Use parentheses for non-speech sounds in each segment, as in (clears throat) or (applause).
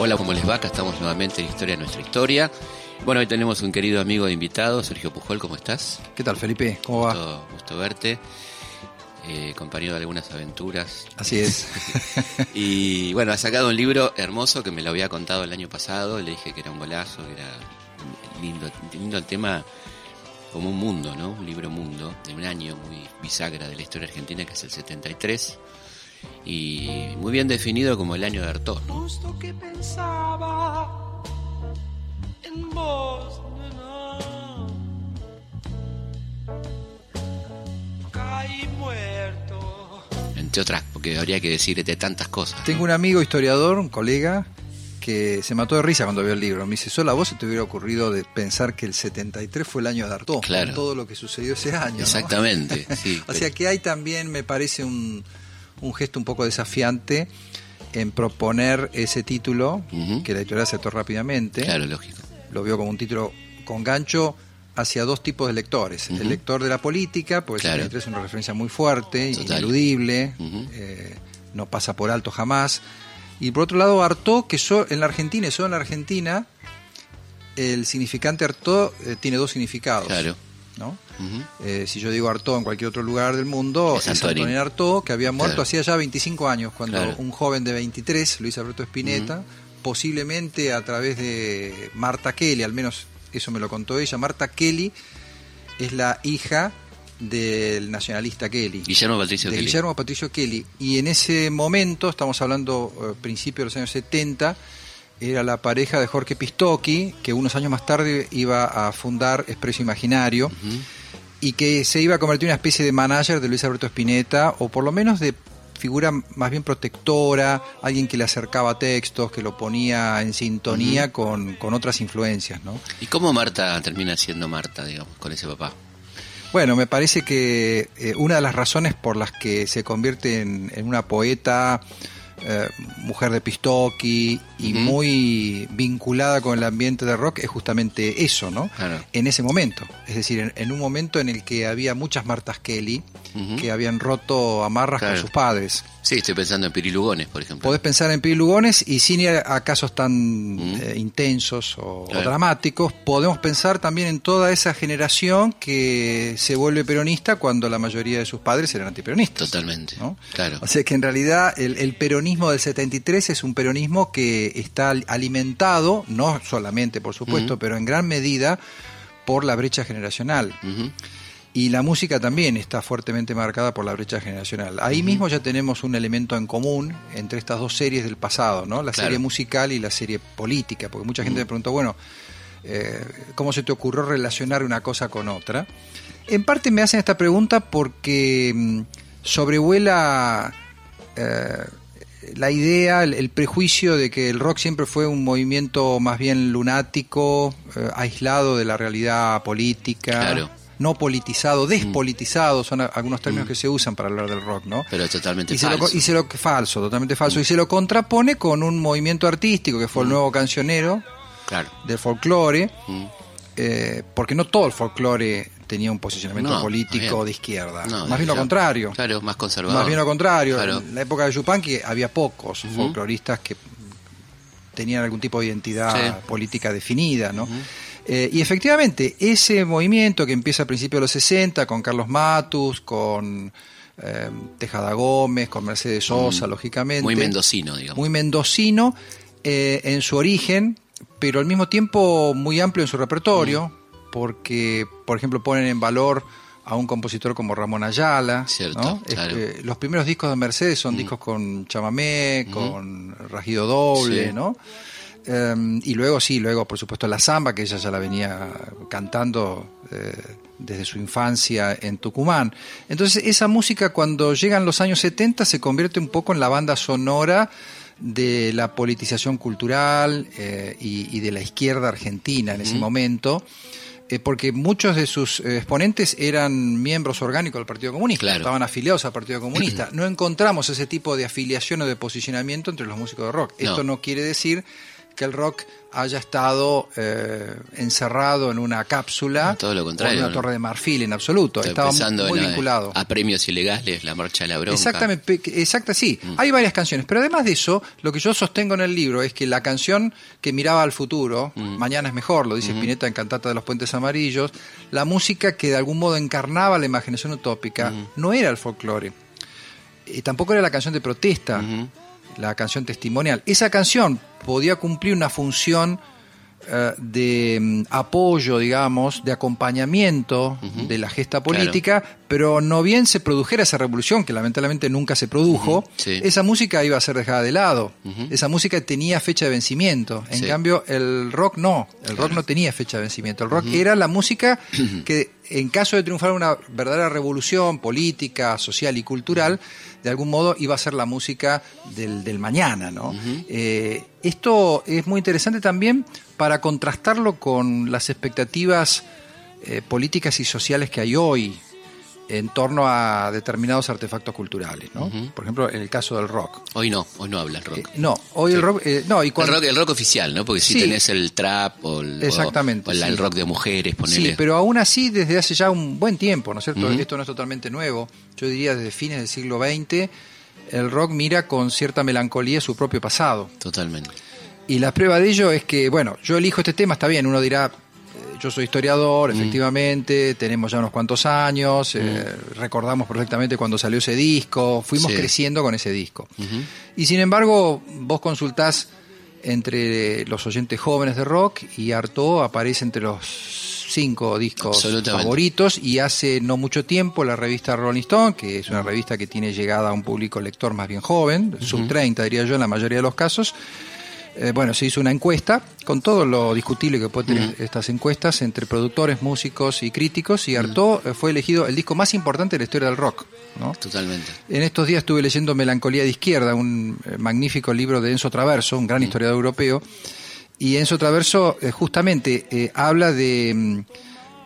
Hola, ¿cómo les va? Acá estamos nuevamente en Historia de Nuestra Historia. Bueno, hoy tenemos un querido amigo de invitado, Sergio Pujol, ¿cómo estás? ¿Qué tal, Felipe? ¿Cómo va? Gusto, gusto verte. Eh, compañero de algunas aventuras. Así es. (laughs) y bueno, ha sacado un libro hermoso que me lo había contado el año pasado. Le dije que era un golazo, que era lindo, lindo el tema como un mundo, ¿no? Un libro mundo de un año muy bisagra de la historia argentina, que es el 73. Y muy bien definido como el año de Artaud, ¿no? Justo que pensaba en vos, nena. Caí muerto. Entre otras, porque habría que decirte tantas cosas. ¿no? Tengo un amigo historiador, un colega, que se mató de risa cuando vio el libro. Me dice, solo a vos se te hubiera ocurrido de pensar que el 73 fue el año de Artaud, Claro. con todo lo que sucedió ese año. ¿no? Exactamente, (laughs) sí. o sea que hay también, me parece, un, un gesto un poco desafiante en proponer ese título, que la editorial aceptó rápidamente. Claro, lógico. Lo vio como un título con gancho hacia dos tipos de lectores. El lector de la política, porque Claro. el 73 es una referencia muy fuerte, Total. ineludible, eh, no pasa por alto jamás. Y por otro lado, Artaud, que so- en la Argentina y solo en la Argentina, el significante Artaud eh, tiene dos significados. Claro. Eh, si yo digo Artaud en cualquier otro lugar del mundo, Es es. Antonín Artaud, que había muerto Claro. hacía ya 25 años, cuando Claro. un joven de 23, Luis Alberto Spinetta, posiblemente a través de Marta Kelly, al menos eso me lo contó ella, Marta Kelly es la hija del nacionalista Kelly. Guillermo Patricio de Kelly. Guillermo Patricio Kelly. Y en ese momento, estamos hablando eh, principios de los años 70, era la pareja de Jorge Pistocchi, que unos años más tarde iba a fundar Expreso Imaginario y que se iba a convertir en una especie de manager de Luis Alberto Spinetta, o por lo menos de figura más bien protectora, alguien que le acercaba textos, que lo ponía en sintonía con, con otras influencias, ¿no? ¿Y cómo Marta termina siendo Marta, digamos, con ese papá? Bueno, me parece que eh, una de las razones por las que se convierte en, en una poeta, eh, mujer de Pistocchi y muy vinculada con el ambiente de rock es justamente eso, ¿no? Claro. En ese momento. Es decir, en, en un momento en el que había muchas Martas Kelly que habían roto amarras Claro. con sus padres. Sí, estoy pensando en Piri Lugones, por ejemplo. Podés pensar en Piri Lugones y sin ir a casos tan eh, intensos o, dramáticos, podemos pensar también en toda esa generación que se vuelve peronista cuando la mayoría de sus padres eran antiperonistas. Totalmente. ¿no? Claro. O sea que en realidad el, el peronismo del 73 es un peronismo que está al- alimentado, no solamente por supuesto, pero en gran medida por la brecha generacional. Y la música también está fuertemente marcada por la brecha generacional. Ahí mismo ya tenemos un elemento en común entre estas dos series del pasado, ¿no? La Claro. serie musical y la serie política, porque mucha gente me preguntó, bueno, eh, ¿cómo se te ocurrió relacionar una cosa con otra? En parte me hacen esta pregunta porque mm, sobrevuela eh, la idea, el, el prejuicio de que el rock siempre fue un movimiento más bien lunático, eh, aislado de la realidad política, Claro. no politizado, despolitizado, son a- algunos términos Mm. que se usan para hablar del rock, ¿no? Pero es totalmente Y se, lo, falso. y se lo falso, totalmente falso, y se lo contrapone con un movimiento artístico que fue el Mm. nuevo cancionero Claro. del folclore, Mm. eh, porque no todo el folclore tenía un posicionamiento No, político de izquierda, No, más bien lo contrario. Claro, más conservador. Más bien lo contrario. Claro. En la época de Yupanqui había pocos Ujú. folcloristas que tenían algún tipo de identidad Sí. política definida, ¿no? Eh, y efectivamente, ese movimiento que empieza a principios de los 60 con Carlos Matus, con eh, Tejada Gómez, con Mercedes Sosa, Mm. lógicamente. Muy mendocino, digamos. Muy mendocino eh, en su origen, pero al mismo tiempo muy amplio en su repertorio, porque, por ejemplo, ponen en valor a un compositor como Ramón Ayala. Cierto, ¿no? claro. Este, los primeros discos de Mercedes son Mm. discos con chamamé, Mm. con rajido doble, Sí. ¿no? Eh, y luego sí, luego por supuesto la samba, que ella ya la venía cantando eh, desde su infancia en Tucumán. Entonces esa música cuando llegan los años 70 se convierte un poco en la banda sonora de la politización cultural eh, y, y de la izquierda argentina en ese momento. Eh, porque muchos de sus eh, exponentes eran miembros orgánicos del Partido Comunista, Claro. estaban afiliados al Partido Comunista. (clears throat) No encontramos ese tipo de afiliación o de posicionamiento entre los músicos de rock. No. Esto no quiere decir que el rock haya estado eh, encerrado en una cápsula Todo lo o contrario, en una ¿no? torre de marfil en absoluto. Estoy Estaba muy en la- vinculado. a premios ilegales, la marcha de la bronca. Exactamente, exacta, sí. Mm. Hay varias canciones, pero además de eso, lo que yo sostengo en el libro es que la canción que miraba al futuro, Mm. Mañana es mejor, lo dice Spinetta en Cantata de los Puentes Amarillos, la música que de algún modo encarnaba la imaginación utópica, Mm. no era el folclore. Y tampoco era la canción de protesta. La canción testimonial. Esa canción podía cumplir una función eh, de mm, apoyo, digamos, de acompañamiento de la gesta política, pero no bien se produjera esa revolución, que lamentablemente nunca se produjo, Ujú, sí. esa música iba a ser dejada de lado. Ujú. Esa música tenía fecha de vencimiento. En Sí. cambio, el rock no. El rock no tenía fecha de vencimiento. El rock era la música (clears throat) que, en caso de triunfar una verdadera revolución política, social y cultural, de algún modo iba a ser la música del, del mañana. ¿no? Eh, esto es muy interesante también para contrastarlo con las expectativas eh, políticas y sociales que hay hoy en torno a determinados artefactos culturales. ¿no? Por ejemplo, en el caso del rock. Hoy no, hoy no hablas rock. Eh, no, hoy el rock... eh, no, y cuando, el, rock el rock oficial, ¿no? Porque si Sí. tenés el trap o el, o- Exactamente, o el, sí. el rock de mujeres, ponele. Sí, pero aún así desde hace ya un buen tiempo, ¿no es cierto? Esto no es totalmente nuevo. Yo diría desde fines del siglo XX, el rock mira con cierta melancolía su propio pasado. Totalmente. Y la prueba de ello es que, bueno, yo elijo este tema, está bien, uno dirá, yo soy historiador, efectivamente, tenemos ya unos cuantos años, eh, recordamos perfectamente cuando salió ese disco, fuimos Sí. creciendo con ese disco. Y sin embargo, vos consultás entre los oyentes jóvenes de rock y Artaud aparece entre los cinco discos favoritos y hace no mucho tiempo la revista Rolling Stone, que es una revista que tiene llegada a un público lector más bien joven, sub 30 diría yo en la mayoría de los casos, eh, bueno, se hizo una encuesta con todo lo discutible que pueden tener estas encuestas entre productores, músicos y críticos y Artaud eh, fue elegido el disco más importante de la historia del rock, ¿no? Totalmente. En estos días estuve leyendo Melancolía de Izquierda, un eh, magnífico libro de Enzo Traverso, un gran historiador europeo. Y Enzo Traverso eh, justamente eh, habla de, mm,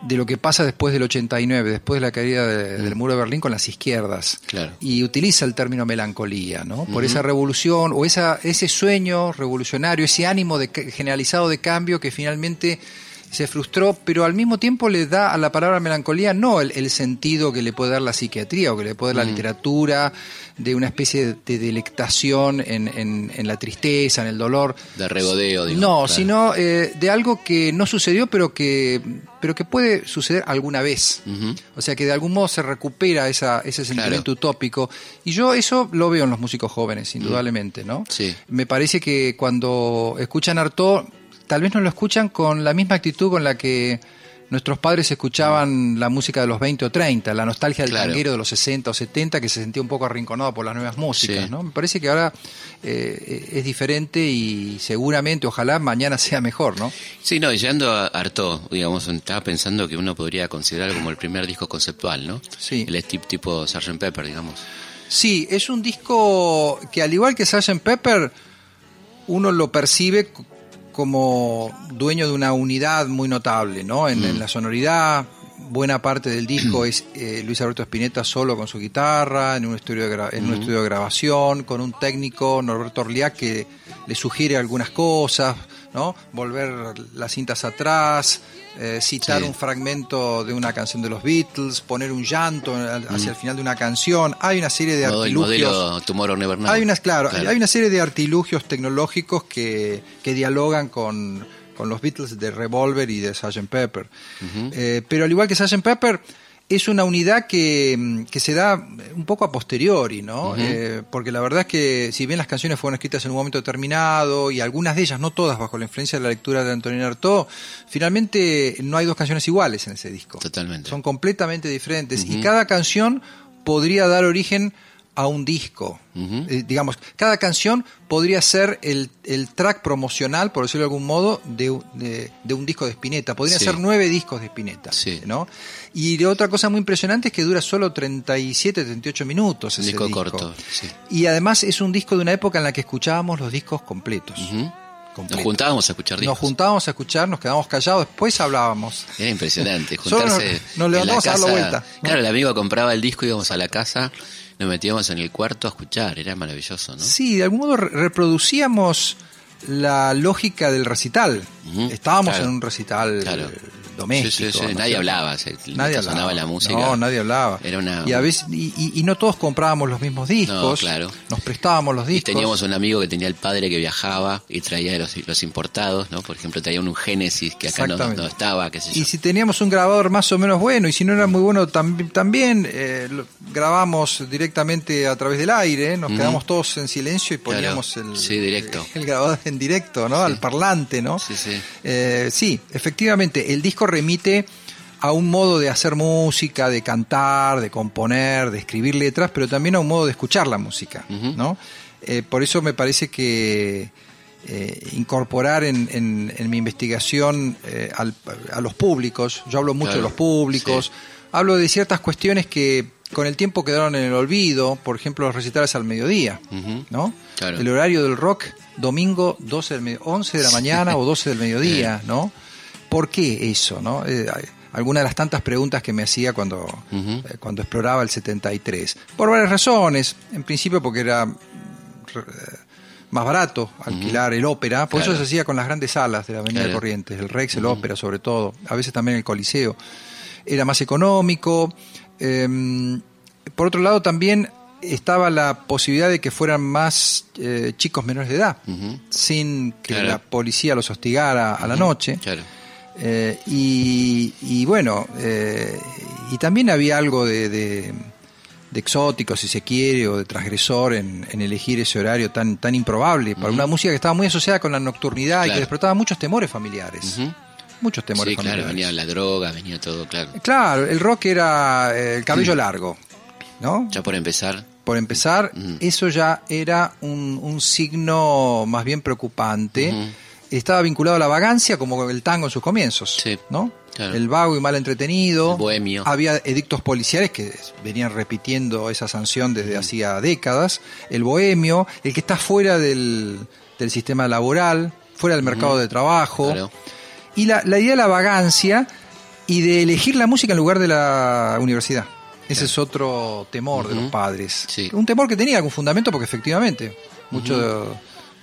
de lo que pasa después del 89, después de la caída de- del muro de Berlín con las izquierdas. Claro. Y utiliza el término melancolía, ¿no? Por esa revolución o esa, ese sueño revolucionario, ese ánimo de, generalizado de cambio que finalmente se frustró, pero al mismo tiempo le da a la palabra melancolía no el, el sentido que le puede dar la psiquiatría o que le puede dar la literatura, de una especie de, de delectación en, en- en la tristeza, en el dolor. De regodeo, digamos. No, claro. sino eh, de algo que no sucedió, pero que, pero que puede suceder alguna vez. O sea que de algún modo se recupera esa, ese sentimiento Claro. utópico. Y yo eso lo veo en los músicos jóvenes, indudablemente, ¿no? Sí. Me parece que cuando escuchan Artaud, tal vez no lo escuchan con la misma actitud con la que nuestros padres escuchaban la música de los 20 o 30, la nostalgia del Claro. tanguero de los 60 o 70 que se sentía un poco arrinconado por las nuevas músicas, Sí. ¿no? Me parece que ahora eh, es diferente y seguramente, ojalá mañana (laughs) sea mejor, ¿no? Sí, no, y llegando a Artaud, digamos, estaba pensando que uno podría considerar como el primer disco conceptual, ¿no? Sí. El tipo, tipo Sgt. Pepper, digamos. Sí, es un disco que al igual que Sgt. Pepper, uno lo percibe como dueño de una unidad muy notable, ¿no? En, en la sonoridad, buena parte del disco es eh, Luis Alberto Spinetta solo con su guitarra, en un estudio de, en un estudio de grabación, con un técnico, Norberto Orliac, que le sugiere algunas cosas, ¿no? Volver las cintas atrás, eh, citar Sí. un fragmento de una canción de los Beatles, poner un llanto hacia el final de una canción. Hay una serie de artilugios. modelo. Hay unas, claro, Claro. hay una serie de artilugios tecnológicos que, que dialogan con, con los Beatles de Revolver y de Sgt. Pepper. Eh, pero al igual que Sgt. Pepper, es una unidad que, mm, que se da un poco a posteriori, ¿no? Eh, porque la verdad es que si bien las canciones fueron escritas en un momento determinado y algunas de ellas, no todas, bajo la influencia de la lectura de Antonio Artaud, finalmente no hay dos canciones iguales en ese disco. Totalmente. Son completamente diferentes y cada canción podría dar origen a un disco. Eh, digamos, cada canción podría ser el, el track promocional, por decirlo de algún modo, de, de- de un disco de Spinetta. Podrían Sí. ser nueve discos de Spinetta. Sí. ¿no? Y de otra cosa muy impresionante es que dura solo 37, 38 minutos. Ese disco corto, sí. Y además es un disco de una época en la que escuchábamos los discos completos. Ujú. Nos juntábamos a escuchar discos. Nos juntábamos a escuchar, nos quedábamos callados, después hablábamos. Era impresionante, (laughs) Solo juntarse. nos- nos en levantamos a dar la casa. vuelta, ¿no? Claro, el amigo compraba el disco, íbamos a la casa, nos metíamos en el cuarto a escuchar, era maravilloso, ¿no? Sí, de algún modo re- reproducíamos la lógica del recital. Estábamos claro. en un recital Claro. Doméstico. Sí, sí, sí, ¿no Nadie hablaba. se- Nadie hablaba. sonaba la música. No, nadie hablaba. Era una- y, a veces, y, y- y no todos comprábamos los mismos discos. claro. Nos prestábamos los Y discos. teníamos un amigo que tenía el padre que viajaba y traía los, los importados, ¿no? Por ejemplo, traía un Génesis que acá no, estaba, qué sé yo. Y si teníamos un grabador más o menos bueno, y si no era muy bueno tam- también, eh, lo- grabamos directamente a través del aire, nos quedamos todos en silencio y Claro. poníamos el, Sí, directo. el grabador en directo, ¿no? Al parlante, ¿no? Sí, sí. Eh, sí, efectivamente, el disco remite a un modo de hacer música, de cantar, de componer, de escribir letras, pero también a un modo de escuchar la música. ¿no? Eh, por eso me parece que eh, incorporar en, en- en mi investigación eh, al- a los públicos, yo hablo mucho Claro, de los públicos, sí. hablo de ciertas cuestiones que con el tiempo quedaron en el olvido, por ejemplo los recitales al mediodía. ¿no? Claro. El horario del rock, domingo 12 del medio- 11 de la mañana o 12 del mediodía, (laughs) ¿no? ¿Por qué eso, no? Eh, alguna de las tantas preguntas que me hacía cuando, eh, cuando exploraba el 73. Por varias razones. En principio porque era eh, más barato alquilar el ópera, por eso Claro. se hacía con las grandes salas de la Avenida Claro. Corrientes, el Rex, el ópera sobre todo, a veces también el Coliseo. Era más económico. eh, por otro lado también estaba la posibilidad de que fueran más eh, chicos menores de edad, sin que Claro. la policía los hostigara a la noche. Claro. Eh, y, y bueno, eh, y también había algo de, de- de exótico, si se quiere, o de transgresor en, en elegir ese horario tan, tan improbable para una música que estaba muy asociada con la nocturnidad y Claro. que despertaba muchos temores familiares. Muchos temores Sí, claro, familiares. venía la droga, venía todo, claro. Claro, el rock era eh, el cabello largo, ¿no? Ya por empezar, Por empezar, eso ya era un, un signo más bien preocupante. Estaba vinculado a la vagancia como el tango en sus comienzos, Sí, ¿no? claro. El vago y mal entretenido. El bohemio. Había edictos policiales que venían repitiendo esa sanción desde hacía décadas. El bohemio, el que está fuera del, del sistema laboral, fuera del mercado de trabajo. claro. Y la, la idea de la vagancia y de elegir la música en lugar de la universidad. Ese es otro temor de los padres. Sí. Un temor que tenía algún fundamento porque efectivamente de, muchos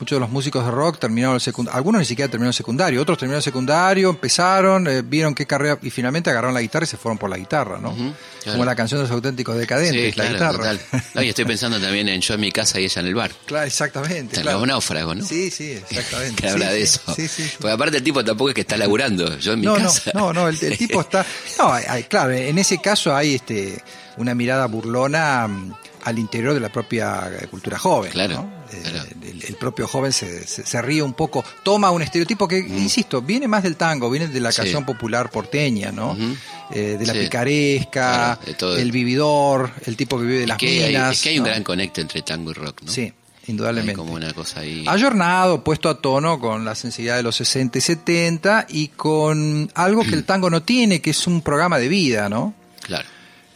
de los músicos de rock terminaron el secundario. Algunos ni siquiera terminaron el secundario, otros terminaron el secundario, empezaron, eh, vieron qué carrera y finalmente agarraron la guitarra y se fueron por la guitarra, ¿no? Claro. Como la canción de los auténticos decadentes, Sí, la claro, guitarra. total. (laughs) No, y estoy pensando también en yo en mi casa y ella en el bar. Claro, exactamente. En claro. los náufragos, ¿no? Sí, sí, exactamente. (laughs) Que habla Sí, de eso. Sí, sí. Porque aparte el tipo tampoco es que está laburando. Yo en mi no, casa. No, no, no, el, el tipo (laughs) está. No, hay- claro, en ese caso hay este una mirada burlona mm, al interior de la propia eh, cultura joven. Claro, ¿no? Eh. El, el propio joven se, se- se ríe un poco, toma un estereotipo que, insisto, viene más del tango, viene de la Mm. Sí. canción popular porteña, ¿no? Eh, de la Sí. picaresca, Claro, de todo. el vividor, el tipo que vive de las que, hay, minas. es que hay un gran conecte entre tango y rock, ¿no? Sí, Hay indudablemente. como una cosa ahí. Ayornado, puesto a tono con la sensibilidad de los 60 y 70 y con algo que el tango no tiene, que es un programa de vida, ¿no? Claro.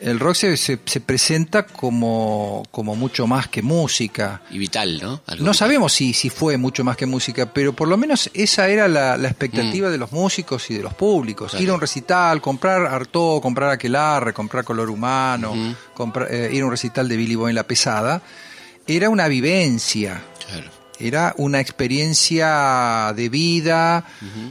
El rock se, se- se presenta como, como mucho más que música. Y vital, ¿no? Algo No vital. sabemos si, si fue mucho más que música, pero por lo menos esa era la, la expectativa Mm. de los músicos y de los públicos. Claro. Ir a un recital, comprar Artaud, comprar Aquelarre, comprar Color Humano, comprar- eh, ir a un recital de Billy Boy en La Pesada, era una vivencia. Claro. Era una experiencia de vida,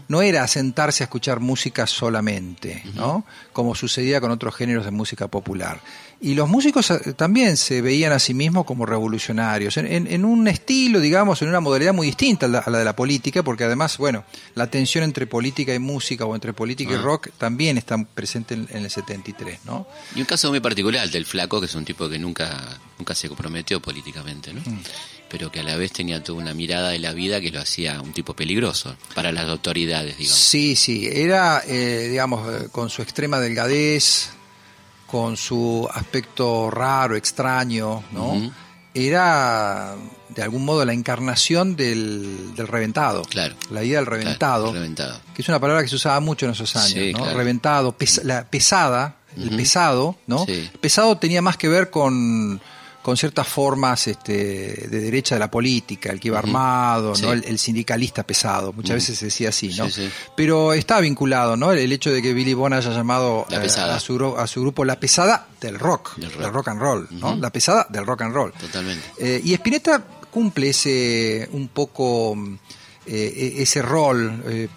no era sentarse a escuchar música solamente, ¿no? Como sucedía con otros géneros de música popular. Y los músicos eh, también se veían a sí mismos como revolucionarios, en, en- en un estilo, digamos, en una modalidad muy distinta a la, a la de la política, porque además, bueno, la tensión entre política y música o entre política y Ah. rock también está presente en, en el 73, ¿no? Y un caso muy particular del flaco, que es un tipo que nunca, nunca se comprometió políticamente, ¿no? Pero que a la vez tenía toda una mirada de la vida que lo hacía un tipo peligroso para las autoridades, digamos. Sí, sí, era, eh, digamos, eh, con su extrema delgadez, con su aspecto raro, extraño, ¿no? Era, de algún modo, la encarnación del, del reventado. Claro. La idea del reventado, Claro, reventado. que es una palabra que se usaba mucho en esos años, Sí, ¿no? claro. Reventado, pes- la pesada, el pesado, ¿no? Sí. Pesado tenía más que ver con, con ciertas formas este, de derecha de la política, el que iba armado, Sí. ¿no? El, el sindicalista pesado, muchas veces se decía así, ¿no? Sí, sí. Pero está vinculado, ¿no? El hecho de que Billy Bond haya llamado La eh, a, su, a su grupo La Pesada del rock, Del del rock. and roll, ¿no? La Pesada del rock and roll. Totalmente. Eh, y Spinetta cumple ese un poco eh, ese rol, eh,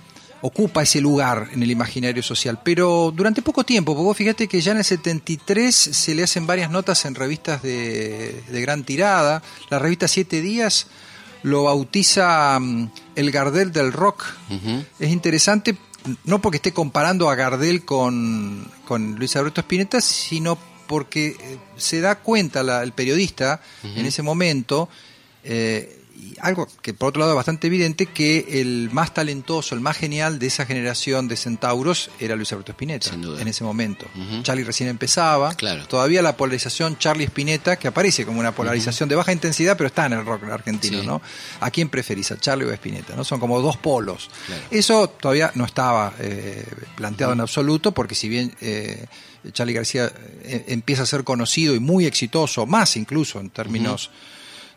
ocupa ese lugar en el imaginario social. Pero durante poco tiempo, porque vos fíjate que ya en el 73 se le hacen varias notas en revistas de, de gran tirada. La revista Siete Días lo bautiza mm, el Gardel del rock. Es interesante, no porque esté comparando a Gardel con, con Luis Alberto Spinetta, sino porque eh, se da cuenta la- el periodista en ese momento, eh, y algo que por otro lado es bastante evidente, que el más talentoso, el más genial de esa generación de centauros era Luis Alberto Spinetta en ese momento. Charlie recién empezaba, Claro. todavía la polarización Charlie-Spinetta, que aparece como una polarización de baja intensidad, pero está en el rock argentino, Sí. ¿no? ¿A quién preferís, a Charlie o a Spinetta? ¿no? Son como dos polos. Claro. Eso todavía no estaba eh, planteado en absoluto, porque si bien eh, Charlie García eh, empieza a ser conocido y muy exitoso, más incluso en términos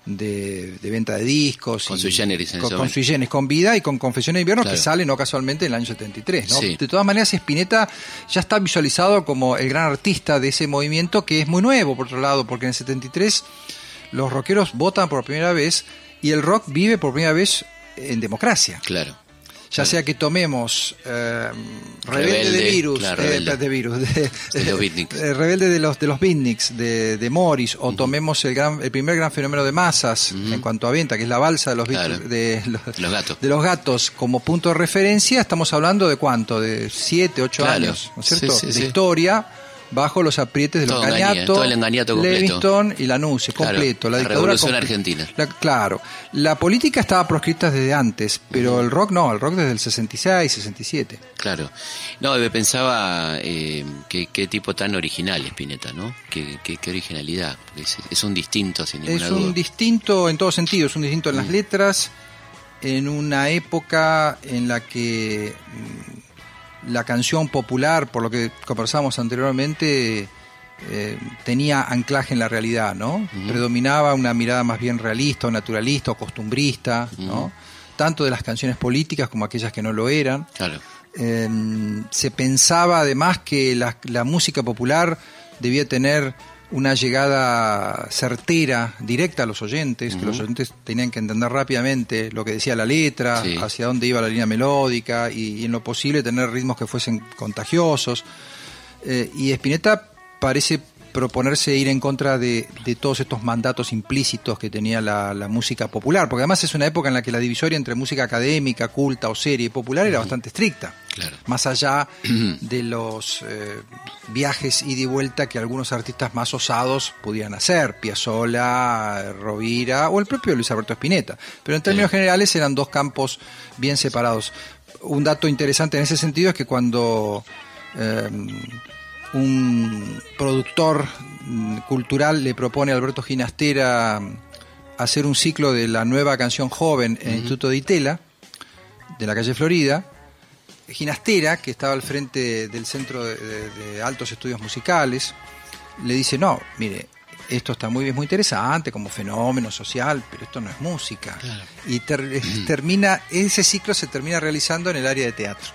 de, de venta de discos. Con y- sui generis en con, con momento. sui generis, con vida y con Confesión de Invierno, Claro. que sale no casualmente en el año 73. ¿no? Sí. De todas maneras, Spinetta ya está visualizado como el gran artista de ese movimiento, que es muy nuevo, por otro lado, porque en el 73 los rockeros votan por primera vez y el rock vive por primera vez en democracia. Claro. Ya sea que tomemos eh, Rebelde, Rebelde, de Virus, claro, eh, Rebelde. de Virus, de, De los Beatniks. Rebelde de los de los Beatniks, de, de Morris, o tomemos el gran el primer gran fenómeno de masas en cuanto a venta, que es la balsa de los Claro. Beatles- de los, Los gatos. de los gatos como punto de referencia, estamos hablando de cuánto, de 7, 8 Claro. años, ¿no es cierto? Sí, sí, de sí. historia bajo los aprietes de los Todo el engañato completo. Livingston y Lanús, Claro, completo, la, la dictadura revolución argentina. la- claro, la política estaba proscrita desde antes, pero el rock no, el rock desde el 66, 67. Claro. No, me pensaba eh, qué, qué tipo tan original Spinetta, ¿no? Qué, qué, qué originalidad. Es, es un distinto, sin ninguna Es duda. un distinto en todo sentido, es un distinto en las letras, en una época en la que mm, la canción popular, por lo que conversamos anteriormente, eh, tenía anclaje en la realidad, ¿no? Predominaba una mirada más bien realista o naturalista o costumbrista, ¿no? Tanto de las canciones políticas como aquellas que no lo eran. Claro. Eh, se pensaba además que la, la música popular debía tener una llegada certera, directa a los oyentes, que los oyentes tenían que entender rápidamente lo que decía la letra, Sí. hacia dónde iba la línea melódica y, y en lo posible tener ritmos que fuesen contagiosos. Eh, y Spinetta parece proponerse ir en contra de, de todos estos mandatos implícitos que tenía la, la música popular, porque además es una época en la que la divisoria entre música académica, culta o seria y popular era bastante estricta. Claro. Más allá (clears throat) de los eh, viajes ida y vuelta que algunos artistas más osados pudieran hacer, Piazzolla, Rovira o el propio Luis Alberto Spinetta. Pero en términos generales eran dos campos bien separados. Un dato interesante en ese sentido es que cuando eh, un productor cultural le propone a Alberto Ginastera hacer un ciclo de la nueva canción joven en el Instituto de Itela, de la calle Florida, Ginastera, que estaba al frente del Centro de, de- de Altos Estudios Musicales, le dice, no, mire, esto está muy bien, es muy interesante como fenómeno social, pero esto no es música. Y ter- termina, ese ciclo se termina realizando en el área de teatro.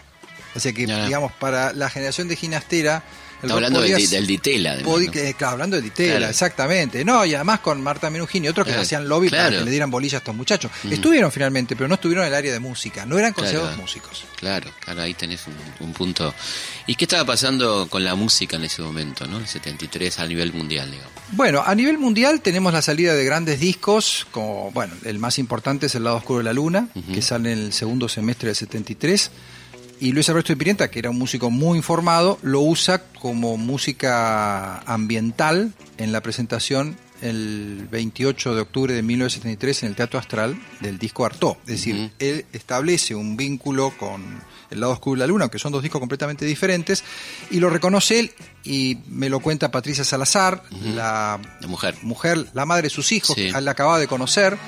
O sea que, digamos, para la generación de Ginastera... Está hablando del, del Ditela, además, ¿no? que, claro, hablando de Ditela, Claro. exactamente. No, y además con Marta Menugini y otros que Claro, hacían lobby para que le dieran bolilla a estos muchachos. Estuvieron finalmente, pero no estuvieron en el área de música. No eran considerados músicos. Claro, claro, ahí tenés un, un punto. ¿Y qué estaba pasando con la música en ese momento, no? El 73 a nivel mundial, digamos. Bueno, a nivel mundial tenemos la salida de grandes discos, como, bueno, el más importante es El lado oscuro de la luna, que sale en el segundo semestre del 73. Y Luis Alberto de Pimienta, que era un músico muy informado, lo usa como música ambiental en la presentación el 28 de octubre de 1973 en el Teatro Astral del disco Artaud. Es decir, él establece un vínculo con El lado oscuro de la luna, que son dos discos completamente diferentes, y lo reconoce él y me lo cuenta Patricia Salazar, la La mujer. mujer, la madre de sus hijos, Sí. que la acababa de conocer,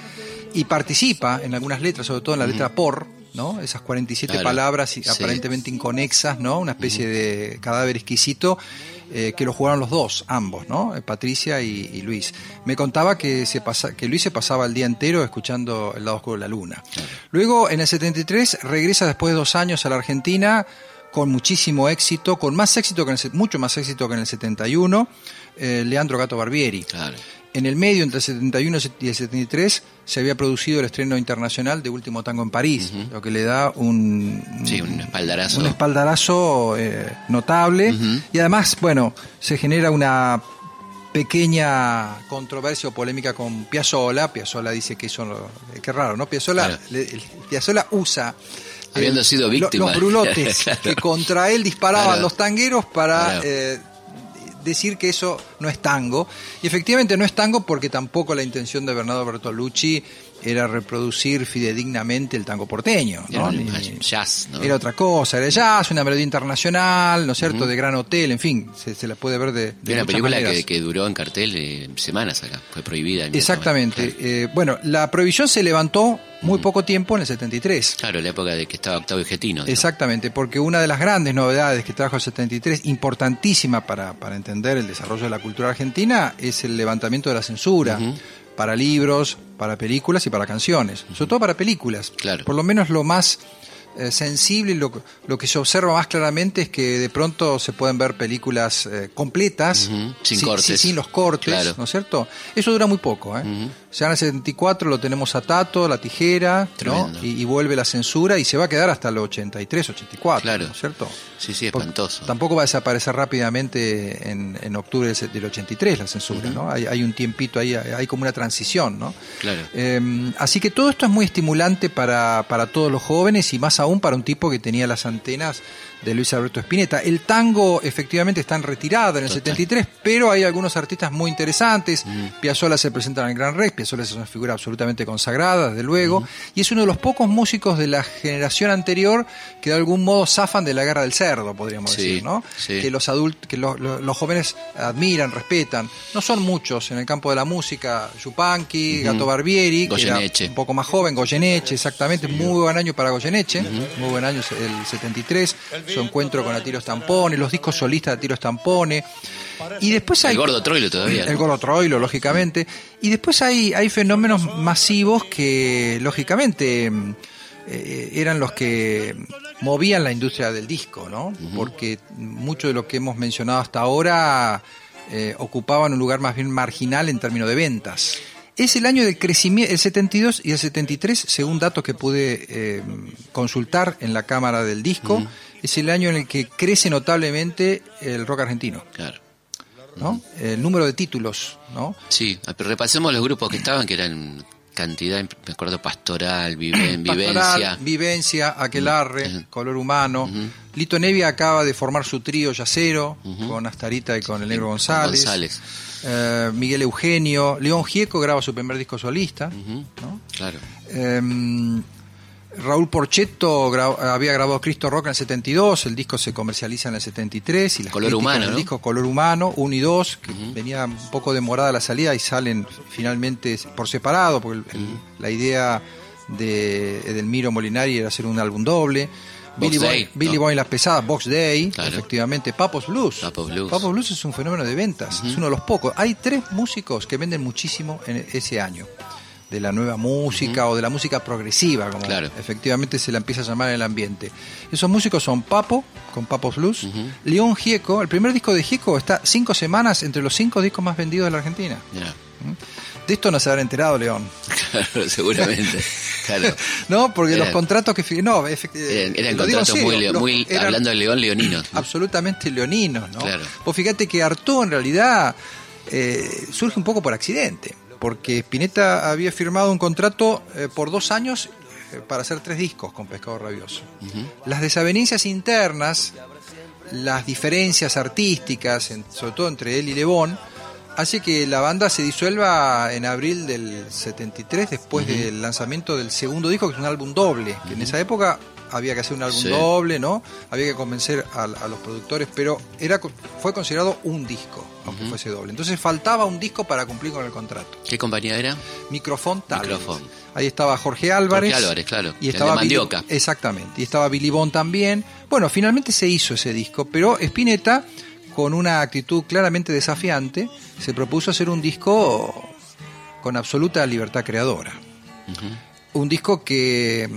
y participa en algunas letras, sobre todo en la letra por, ¿no? Esas 47 Claro. palabras Sí. aparentemente inconexas, ¿no? Una especie de cadáver exquisito eh, que lo jugaron los dos, ambos, ¿no? Eh, Patricia y, y Luis. Me contaba que, se pasa, que Luis se pasaba el día entero escuchando El lado oscuro de la luna. Luego, en el 73, regresa después de dos años a la Argentina con muchísimo éxito, con más éxito que en el, mucho más éxito que en el 71, eh, Leandro Gato Barbieri. Claro. En el medio, entre el 71 y el 73, se había producido el estreno internacional de Último Tango en París, lo que le da un, Sí, un espaldarazo. un espaldarazo eh, notable. Y además, bueno, se genera una pequeña controversia o polémica con Piazzolla. Piazzolla dice que eso, eh, qué raro, ¿no? Piazzolla, Claro. le- el- Piazzolla usa Habiendo sido lo- víctima. los (laughs) brulotes Claro. que contra él disparaban Claro. los tangueros para Claro. eh, decir que eso no es tango. Y efectivamente no es tango porque tampoco la intención de Bernardo Bertolucci era reproducir fidedignamente el tango porteño. ¿no? Era jazz, ¿no? era otra cosa, era jazz, una melodía internacional, ¿no es cierto? De gran hotel, en fin, se, se la puede ver de, de una película que, que duró en cartel eh, semanas acá. Fue prohibida. en Exactamente. Claro. Eh, bueno, la prohibición se levantó muy poco tiempo en el 73. Claro, la época de que estaba Octavio Getino. ¿no? Exactamente, porque una de las grandes novedades que trajo el 73, importantísima para, para entender el desarrollo de la cultura argentina, es el levantamiento de la censura. Para libros, para películas y para canciones, sobre todo para películas. Claro. Por lo menos lo más eh, sensible y lo, lo que se observa más claramente es que de pronto se pueden ver películas eh, completas, sin cortes. sin los cortes, Claro. ¿no es cierto? Eso dura muy poco. ¿eh? Ya en el 74 lo tenemos a Tato, la tijera, y, y vuelve la censura y se va a quedar hasta el 83, 84, Claro. ¿no es cierto? Sí, sí, espantoso. Tampoco va a desaparecer rápidamente en, en octubre del, del 83 la censura, ¿no? Hay, hay un tiempito ahí, hay como una transición, ¿no? Claro. Eh, así que todo esto es muy estimulante para, para todos los jóvenes y más aún para un tipo que tenía las antenas de Luis Alberto Spinetta. El tango efectivamente está en retirada en el Total. 73, pero hay algunos artistas muy interesantes. Mm. Piazzolla se presenta en el Gran Rex, Piazzolla es una figura absolutamente consagrada, desde luego, y es uno de los pocos músicos de la generación anterior que de algún modo zafan de la guerra del cerdo, podríamos Sí, decir, ¿no? sí. Que los adultos, que lo- lo- los jóvenes admiran, respetan. No son muchos en el campo de la música, Yupanqui, Gato Barbieri, que era Goyeneche. un poco más joven, Goyeneche, exactamente, muy buen año para Goyeneche, muy buen año el 73, su encuentro con Atiro Stampone, los discos solistas de Atiro Stampone. Y después hay El gordo Troilo todavía. ¿no? el gordo Troilo, lógicamente. Y después hay, hay fenómenos masivos que, lógicamente, mm, eh, eran los que movían la industria del disco, ¿no? Porque mucho de lo que hemos mencionado hasta ahora eh, ocupaban un lugar más bien marginal en términos de ventas. Es el año del crecimiento, el 72 y el 73, según datos que pude eh, consultar en la cámara del disco, es el año en el que crece notablemente el rock argentino. Claro. ¿no? El número de títulos, ¿no? Sí, ah, pero repasemos los grupos que estaban, que eran cantidad, me acuerdo, Pastoral, Vive- Vivencia. (coughs) Pastoral, Vivencia, Aquelarre. Color Humano. Lito Nevia acaba de formar su trío yacero con Astarita y con el Negro González. González. Eh, Miguel Eugenio. León Gieco graba su primer disco solista. Claro. Eh, Raúl Porchetto gra- había grabado Cristo Rock en el 72, el disco se comercializa en el 73 y las Color Humano, ¿no? disco Color Humano 1 y 2, que venía un poco demorada la salida y salen finalmente por separado, porque el- la idea de Edelmiro Molinari era hacer un álbum doble. Box Billy, Boy, Billy ¿no? Boy en las pesadas, Box Day, Claro. efectivamente, Papos Blues. Papos Blues. es un fenómeno de ventas, es uno de los pocos. Hay tres músicos que venden muchísimo en ese año, de la nueva música o de la música progresiva, como Claro. efectivamente se la empieza a llamar en el ambiente. Esos músicos son Papo, con Papos Blues, Ujú. León Gieco, el primer disco de Gieco está cinco semanas entre los cinco discos más vendidos de la Argentina. Ya. De esto no se habrá enterado León. Claro, (laughs) seguramente. Claro. (laughs) No, porque los Eran- contratos que... No, efect- Eran, eran lo digo en contratos serio, muy, los- muy eran- hablando de León, leoninos. ¿no? absolutamente leoninos, ¿no? Claro. Vos fíjate que Artú en realidad eh, surge un poco por accidente, porque Spinetta había firmado un contrato eh, por dos años eh, para hacer tres discos con Pescado Rabioso. Las desavenencias internas, las diferencias artísticas, en- sobre todo entre él y Lebón, hace que la banda se disuelva en abril del 73, después del lanzamiento del segundo disco, que es un álbum doble, que en esa época había que hacer un álbum Sí. doble, ¿no? Había que convencer a, a los productores, pero era fue considerado un disco, aunque fuese doble. Entonces faltaba un disco para cumplir con el contrato. ¿Qué compañía era? Microfón Talent. Ahí estaba Jorge Álvarez. Jorge Álvarez, claro. Y estaba de Billy- Mandioca. exactamente. Y estaba Billy Bond también. Bueno, finalmente se hizo ese disco, pero Spinetta, con una actitud claramente desafiante, se propuso hacer un disco con absoluta libertad creadora. Un disco que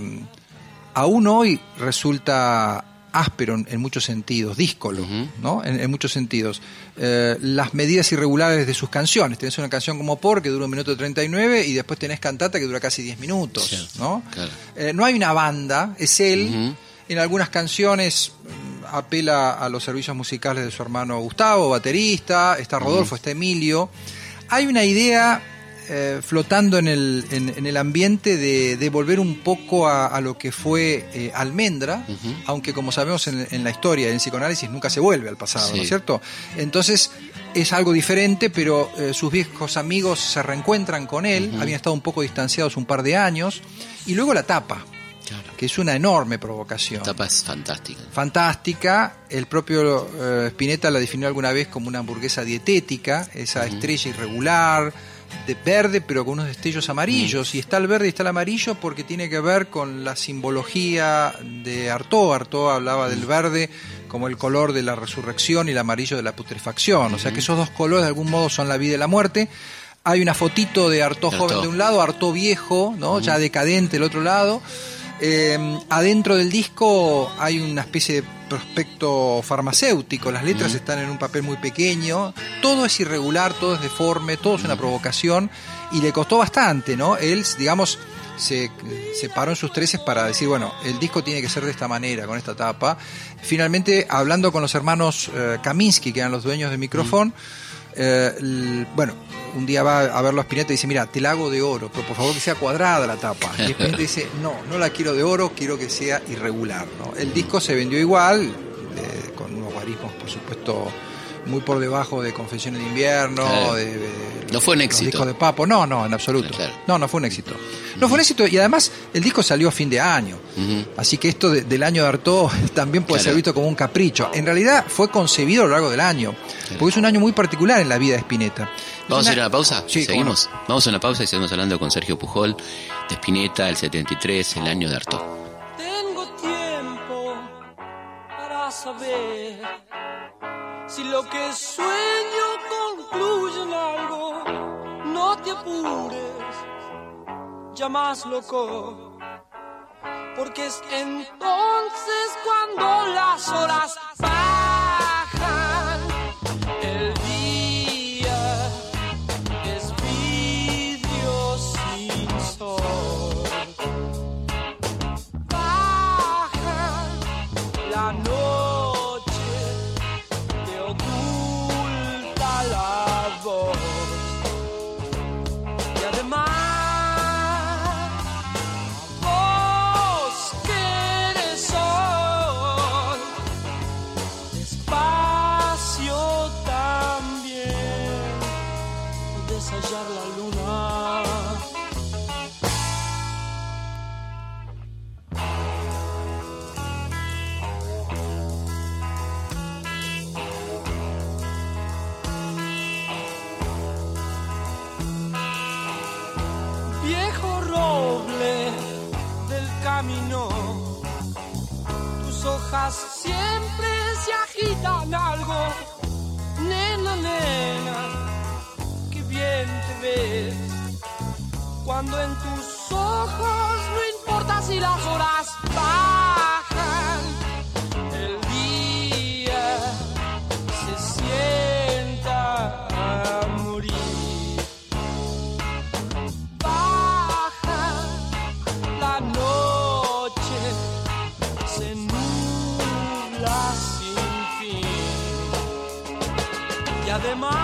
aún hoy resulta áspero en, muchos sentidos, díscolo. ¿no? En, en muchos sentidos. Eh, las medidas irregulares de sus canciones. Tenés una canción como Por, que dura un minuto 39, y después tenés Cantata, que dura casi 10 minutos, Sí, ¿no? claro. Eh, no hay una banda, es él. En algunas canciones mm, apela a los servicios musicales de su hermano Gustavo, baterista, está Rodolfo, está Emilio. Hay una idea eh, flotando en el, en, en el ambiente de, de volver un poco a, a lo que fue eh, Almendra, aunque como sabemos en, en la historia, en el psicoanálisis nunca se vuelve al pasado, ¿no es cierto? Entonces es algo diferente, pero eh, sus viejos amigos se reencuentran con él, habían estado un poco distanciados un par de años, y luego la tapa Claro. que es una enorme provocación. La tapa es fantástica. Fantástica, el propio eh, Spinetta la definió alguna vez como una hamburguesa dietética, esa estrella irregular, de verde pero con unos destellos amarillos, y está el verde y está el amarillo porque tiene que ver con la simbología de Artaud. Artaud hablaba del verde como el color de la resurrección y el amarillo de la putrefacción, o sea que esos dos colores de algún modo son la vida y la muerte. Hay una fotito de Artaud joven de un lado, Artaud viejo, ¿no? ya decadente del otro lado. Eh, adentro del disco hay una especie de prospecto farmacéutico, las letras están en un papel muy pequeño, todo es irregular, todo es deforme, todo es una provocación. Y le costó bastante, ¿no? Él, digamos, se, se paró en sus treces para decir, bueno, el disco tiene que ser de esta manera, con esta tapa. Finalmente, hablando con los hermanos eh, Kaminsky, que eran los dueños de micrófono, eh, bueno, un día va a verlo a Spinetta y dice, mira, te la hago de oro, pero por favor que sea cuadrada la tapa. Y (laughs) Spinetta dice, no, no la quiero de oro, quiero que sea irregular. ¿no? El disco se vendió igual, eh, con unos guarismos, por supuesto, muy por debajo de Confesiones de Invierno, Claro. de, de- No fue un los éxito. discos de Papo. No, no, en absoluto. Claro. No, no fue un éxito. No fue un éxito y además el disco salió a fin de año. Así que esto de- del año de Artaud (laughs) también puede Claro. ser visto como un capricho. En realidad fue concebido a lo largo del año, porque es un año muy particular en la vida de Spinetta. Vamos a ir a una pausa. Sí, Seguimos. Vamos a una pausa y seguimos hablando con Sergio Pujol de Spinetta, el 73, el año de Artaud. Tengo tiempo para saber si lo que sueño concluye en algo. No te apures, ya más loco. Porque es entonces cuando las horas bajan. Tus hojas siempre se agitan algo. Nena, nena, qué bien te ves. Cuando en tus ojos no importa si las horas bajan. Y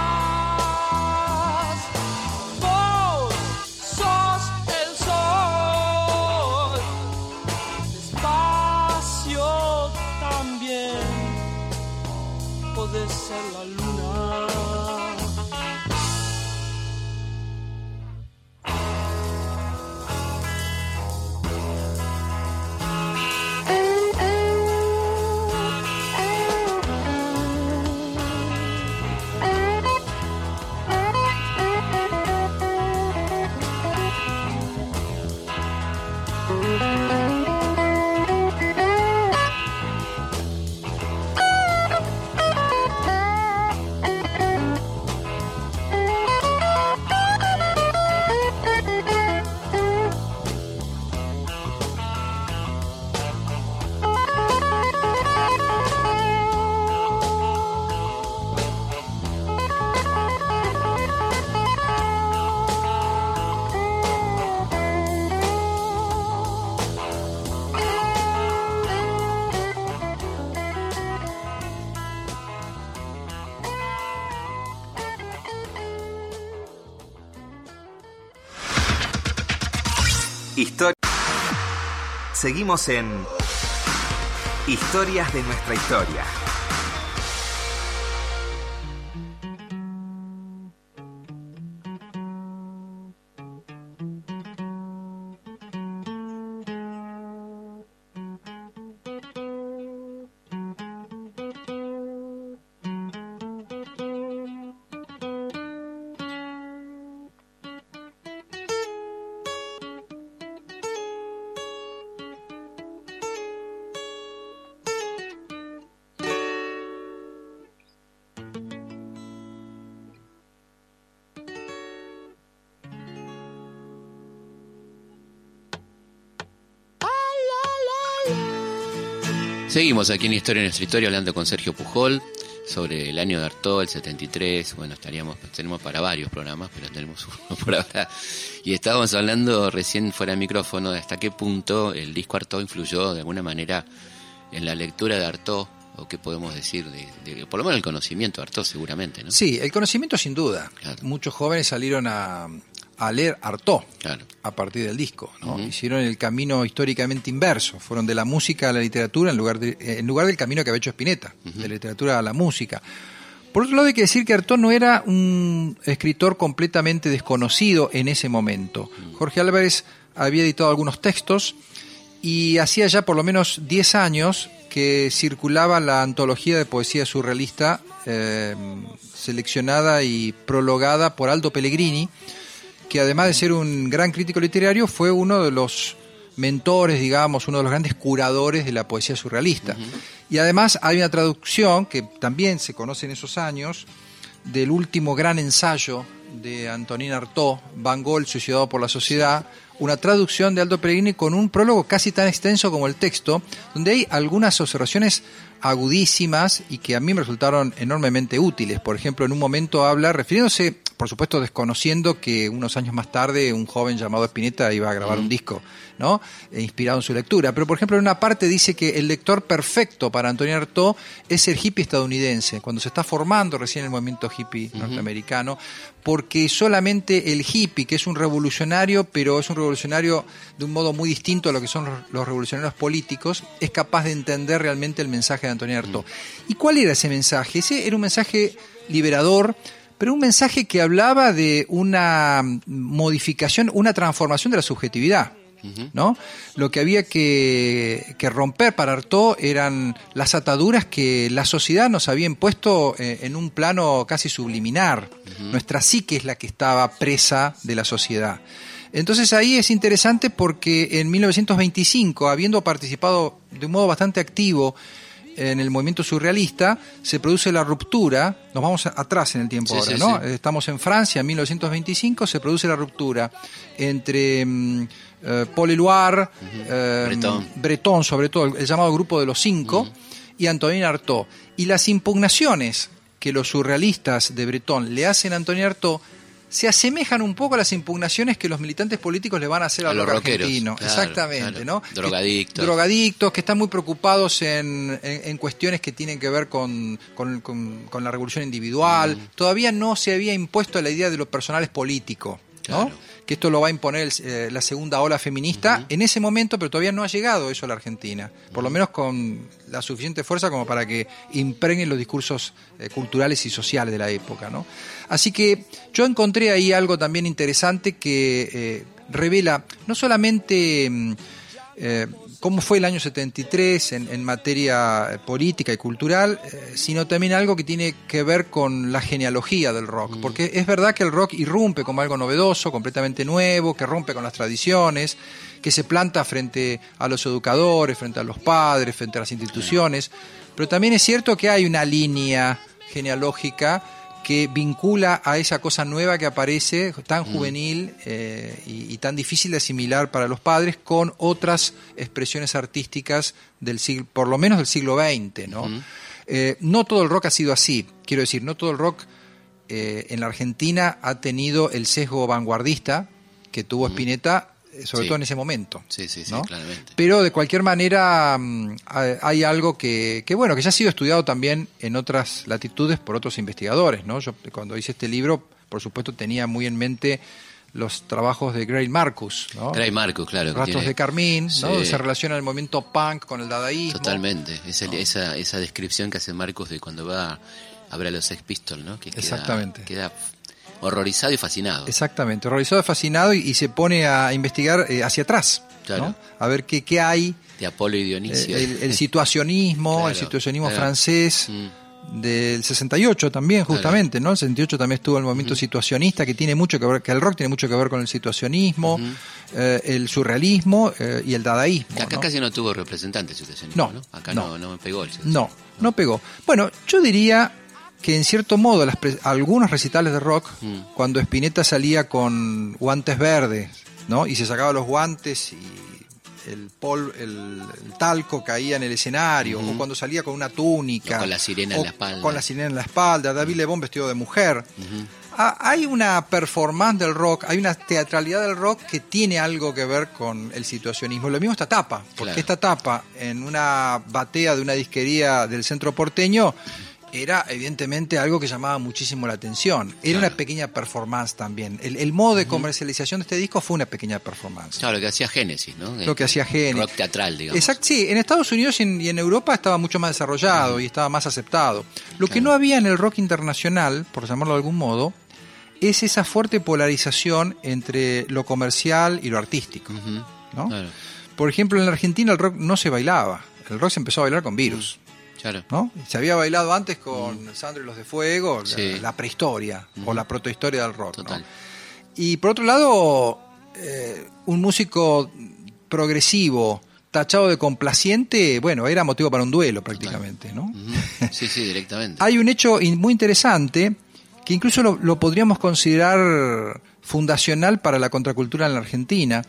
Seguimos en Historias de nuestra historia. Seguimos aquí en Historia nuestra historia hablando con Sergio Pujol sobre el año de Artaud, el 73. Bueno, estaríamos tenemos para varios programas, pero tenemos (laughs) uno por ahora. Y estábamos hablando recién fuera de micrófono de hasta qué punto el disco Artaud influyó de alguna manera en la lectura de Artaud o qué podemos decir de, de- por lo menos el conocimiento de Artaud seguramente, ¿no? Sí, el conocimiento sin duda. Claro. Muchos jóvenes salieron a, a leer Artaud Claro. a partir del disco. Hicieron el camino históricamente inverso. Fueron de la música a la literatura en lugar, de- en lugar del camino que había hecho Spinetta, de la literatura a la música. Por otro lado, hay que decir que Artaud no era un escritor completamente desconocido en ese momento. Jorge Álvarez había editado algunos textos y hacía ya por lo menos 10 años que circulaba la antología de poesía surrealista eh, seleccionada y prologada por Aldo Pellegrini, que además de ser un gran crítico literario, fue uno de los mentores, digamos, uno de los grandes curadores de la poesía surrealista. Y además hay una traducción que también se conoce en esos años, del último gran ensayo de Antonín Artaud, Van Gogh, suicidado por la sociedad, una traducción de Aldo Pellegrini con un prólogo casi tan extenso como el texto, donde hay algunas observaciones agudísimas y que a mí me resultaron enormemente útiles. Por ejemplo, en un momento habla, refiriéndose, por supuesto, desconociendo que unos años más tarde un joven llamado Spinetta iba a grabar un disco, ¿no? E inspirado en su lectura. Pero, por ejemplo, en una parte dice que el lector perfecto para Antonio Artaud es el hippie estadounidense, cuando se está formando recién el movimiento hippie norteamericano, porque solamente el hippie, que es un revolucionario, pero es un revolucionario de un modo muy distinto a lo que son los- revolucionarios políticos, es capaz de entender realmente el mensaje de Antonio Artaud. ¿Y cuál era ese mensaje? Ese era un mensaje liberador, pero un mensaje que hablaba de una modificación, una transformación de la subjetividad. ¿no? Lo que había que, que romper para Artaud eran las ataduras que la sociedad nos había impuesto eh, en un plano casi subliminar. Nuestra psique es la que estaba presa de la sociedad. Entonces ahí es interesante porque en 1925, habiendo participado de un modo bastante activo en el movimiento surrealista, se produce la ruptura, nos vamos atrás en el tiempo Sí, ahora, sí, ¿no? sí. Estamos en Francia, en 1925, se produce la ruptura entre mm, eh, Paul Éluard, eh, Breton. Breton, sobre todo, el, el llamado Grupo de los Cinco, y Antonin Artaud. Y las impugnaciones que los surrealistas de Breton le hacen a Antonin Artaud se asemejan un poco a las impugnaciones que los militantes políticos le van a hacer A al los argentino. claro, Exactamente, claro. ¿no? Drogadictos. Que- drogadictos, que están muy preocupados en, en- en cuestiones que tienen que ver con, con- con- con la revolución individual. Mm. Todavía no se había impuesto la idea de lo personal es político, ¿no? Claro. Que esto lo va a imponer eh, la segunda ola feminista en ese momento, pero todavía no ha llegado eso a la Argentina. Por lo menos con la suficiente fuerza como para que impregnen los discursos eh, culturales y sociales de la época, ¿no? Así que yo encontré ahí algo también interesante que eh, revela no solamente mm, eh, cómo fue el año 73 en, en materia eh, política y cultural, eh, sino también algo que tiene que ver con la genealogía del rock. Porque es verdad que el rock irrumpe como algo novedoso, completamente nuevo, que rompe con las tradiciones, que se planta frente a los educadores, frente a los padres, frente a las instituciones. Pero también es cierto que hay una línea genealógica que vincula a esa cosa nueva que aparece, tan juvenil eh, y, y tan difícil de asimilar para los padres, con otras expresiones artísticas del siglo, por lo menos del siglo XX, ¿no? Eh, no todo el rock ha sido así, quiero decir, no todo el rock eh, en la Argentina ha tenido el sesgo vanguardista que tuvo Spinetta, eh, sobre Sí. todo en ese momento. Sí, sí, sí, ¿no? claramente. Pero de cualquier manera mm, hay algo que, que, bueno, que ya ha sido estudiado también en otras latitudes por otros investigadores, ¿no? Yo cuando hice este libro, por supuesto, tenía muy en mente los trabajos de Gray Marcus, ¿no? Gray Marcus, claro. que Rastros tiene- de Carmín, ¿no? Sí. Se relaciona el movimiento punk con el dadaísmo. Totalmente. Esa, esa, esa descripción que hace Marcus de cuando va a ver a los Sex Pistols, ¿no? Que queda- Exactamente. Queda horrorizado y fascinado. Exactamente, horrorizado, fascinado y, y se pone a investigar eh, hacia atrás, Claro. ¿no? A ver qué, qué hay, De Apolo y eh, Dionisio. el, el (laughs) situacionismo, Claro, el situacionismo claro. francés Mm. del 68 también, justamente, ¿no? El 68 también estuvo el movimiento situacionista que tiene mucho que ver, que el rock tiene mucho que ver con el situacionismo, eh, el surrealismo eh, y el dadaísmo. Acá ¿no? casi no tuvo representantes situacionismo, No, ¿no? Acá no. no, no me pegó el No, no pegó. Bueno, yo diría que en cierto modo las pre- algunos recitales de rock, Mm. cuando Spinetta salía con guantes verdes, ¿no? Y se sacaba los guantes y el, pol, el, el talco caía en el escenario, o cuando salía con una túnica. O con la sirena en la espalda. Con la sirena en la espalda, David Lebón vestido de mujer. Ah, hay una performance del rock, hay una teatralidad del rock que tiene algo que ver con el situacionismo. Lo mismo esta tapa, porque Claro. esta tapa en una batea de una disquería del centro porteño era evidentemente algo que llamaba muchísimo la atención. Era Claro. una pequeña performance también. El, el modo de comercialización de este disco fue una pequeña performance. Claro, lo que hacía Génesis, ¿no? Lo que hacía Genesis. Rock teatral, digamos. Exacto, sí, en Estados Unidos y en, y en Europa estaba mucho más desarrollado y estaba más aceptado. Lo que no había en el rock internacional, por llamarlo de algún modo, es esa fuerte polarización entre lo comercial y lo artístico. Por ejemplo, en la Argentina el rock no se bailaba. El rock se empezó a bailar con virus. Claro. ¿no? Se había bailado antes con Sandro y los de Fuego, la- Sí. la, prehistoria o la protohistoria del rock. ¿no? Total. Y por otro lado, eh, un músico progresivo, tachado de complaciente, bueno, era motivo para un duelo prácticamente, ¿no? Sí, sí, directamente. (laughs) Hay un hecho muy interesante que incluso lo, lo podríamos considerar fundacional para la contracultura en la Argentina.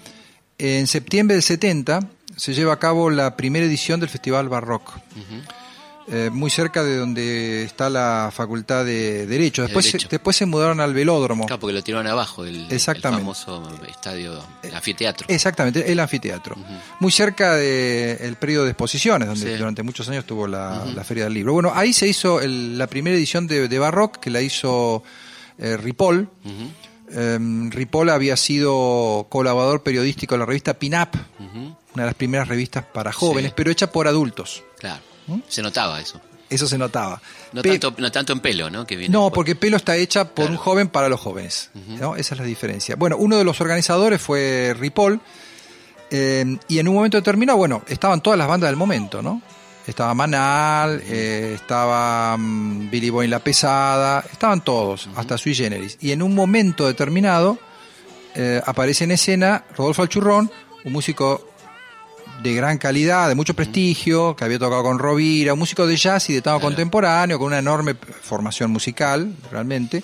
En septiembre del 70 se lleva a cabo la primera edición del Festival Barrock. Eh, muy cerca de donde está la Facultad de Derecho. De Después, Derecho. Se, después se mudaron al velódromo. Claro, porque lo tiraron abajo, el, el Exactamente. famoso estadio, el anfiteatro. Exactamente, el anfiteatro. Muy cerca del periodo de exposiciones, donde Sí. durante muchos años tuvo la, la Feria del Libro. Bueno, ahí se hizo el- la primera edición de, de Barrock, que la hizo eh, Ripoll. Eh, Ripoll había sido colaborador periodístico de la revista Pinap, ujú, una de las primeras revistas para jóvenes, Sí. pero hecha por adultos. Claro. ¿Mm? Se notaba eso. Eso se notaba. No, Pe- tanto, no tanto en pelo, ¿no? Que viene No, porque Pelo está hecha por Claro. un joven para los jóvenes. ¿no? Esa es la diferencia. Bueno, uno de los organizadores fue Ripoll. eh, y en un momento determinado, bueno, estaban todas las bandas del momento, ¿no? Estaba Manal, eh, estaba mm, Billy Boy La Pesada, estaban todos, hasta Sui Generis. Y en un momento determinado eh, aparece en escena Rodolfo Alchurrón, un músico de gran calidad, de mucho prestigio, que había tocado con Rovira, un músico de jazz y de tango Claro. contemporáneo, con una enorme formación musical, realmente,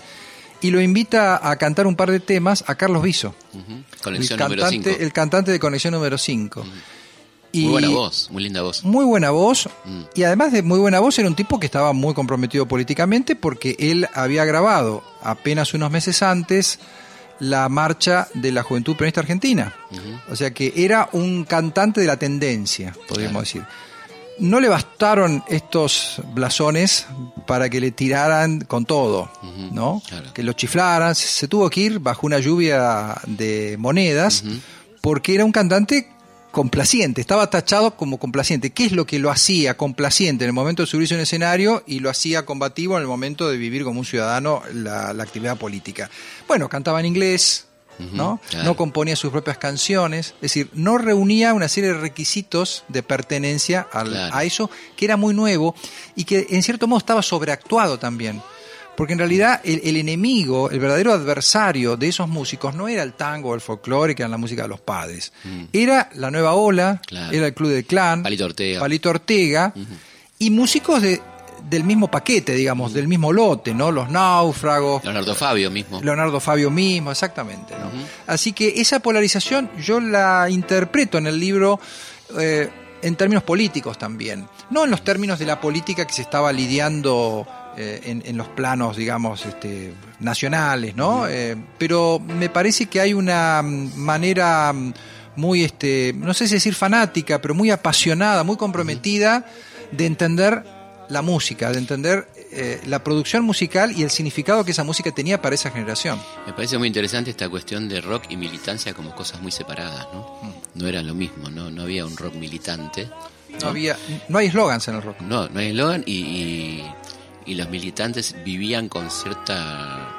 y lo invita a cantar un par de temas a Carlos Viso, Ujú. el Conexión número cantante, 5. el cantante de Conexión número 5. Muy buena voz, muy linda voz. Muy buena voz, Mm. y además de muy buena voz, era un tipo que estaba muy comprometido políticamente porque él había grabado apenas unos meses antes la marcha de la Juventud Peronista Argentina. O sea que era un cantante de la tendencia, podríamos Claro. decir. No le bastaron estos blasones para que le tiraran con todo, ¿no? claro. Que lo chiflaran. Se- Se tuvo que ir bajo una lluvia de monedas porque era un cantante complaciente, estaba tachado como complaciente. ¿Qué es lo que lo hacía complaciente en el momento de subirse a un escenario y lo hacía combativo en el momento de vivir como un ciudadano la, la actividad política? Bueno, cantaba en inglés, ¿no? claro. No componía sus propias canciones, es decir, no reunía una serie de requisitos de pertenencia al- Claro. a eso que era muy nuevo y que en cierto modo estaba sobreactuado también. Porque en realidad el, el enemigo, el verdadero adversario de esos músicos no era el tango o el folclore, que era la música de los padres. Era la nueva ola, Mm. Claro. era el Club del Clan, Palito Ortega. Palito Ortega, y músicos de, del mismo paquete, digamos, del mismo lote, ¿no? Los náufragos, Leonardo Fabio mismo. Leonardo Fabio mismo, exactamente. ¿no? Así que esa polarización yo la interpreto en el libro eh, en términos políticos también, no en los términos de la política que se estaba lidiando eh, en, en los planos, digamos, este, nacionales, ¿no? Eh, pero me parece que hay una mm, manera mm, muy, este, no sé si decir fanática, pero muy apasionada, muy comprometida de entender la música, de entender eh, la producción musical y el significado que esa música tenía para esa generación. Me parece muy interesante esta cuestión de rock y militancia como cosas muy separadas, ¿no? No era lo mismo, ¿no? No había un rock militante. No, había, no hay eslogans en el rock. No, no hay eslogan y, y, y los militantes vivían con cierta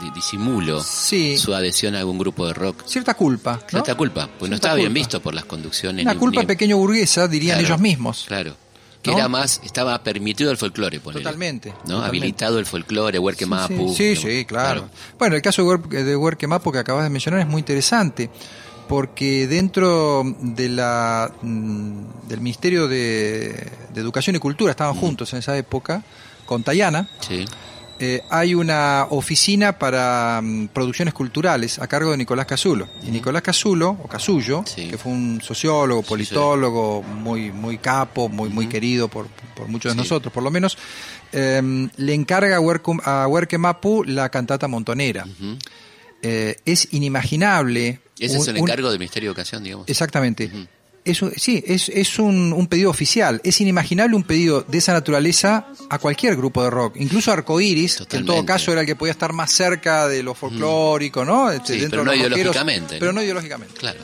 di- disimulo Sí. su adhesión a algún grupo de rock. Cierta culpa. ¿no? Cierta culpa, pues no estaba bien culpa. visto por las conducciones. Una ni- culpa ni- pequeño burguesa, dirían Claro, ellos mismos. Claro. Que ¿No? era más, estaba permitido el folclore, ponele. Totalmente, ¿No? totalmente. Habilitado el folclore, Huerque Mapu. Sí, sí, sí, claro. Bueno, el caso de Huer- de Huerque Mapo que acabas de mencionar es muy interesante, porque dentro de la, mm, del Ministerio de, de Educación y Cultura, estaban juntos en esa época, con Tayana, Sí. eh, hay una oficina para mm, producciones culturales a cargo de Nicolás Casulo. Y Nicolás Casulo, o Casullo, Sí. que fue un sociólogo, sí. politólogo, muy, muy capo, muy, muy querido por, por muchos de nosotros, por lo menos, eh, le encarga a Huerque Mapu la cantata montonera. Eh, es inimaginable. Ese un- es el un- encargo del Ministerio de Educación, digamos. Exactamente. Es un- sí, es, es un, un pedido oficial. Es inimaginable un pedido de esa naturaleza a cualquier grupo de rock, incluso Arcoiris, que en todo Totalmente. caso era el que podía estar más cerca de lo folclórico, ¿no? Este, Sí, dentro pero de no los rockeros, ideológicamente, Pero ¿no? no ideológicamente. Claro.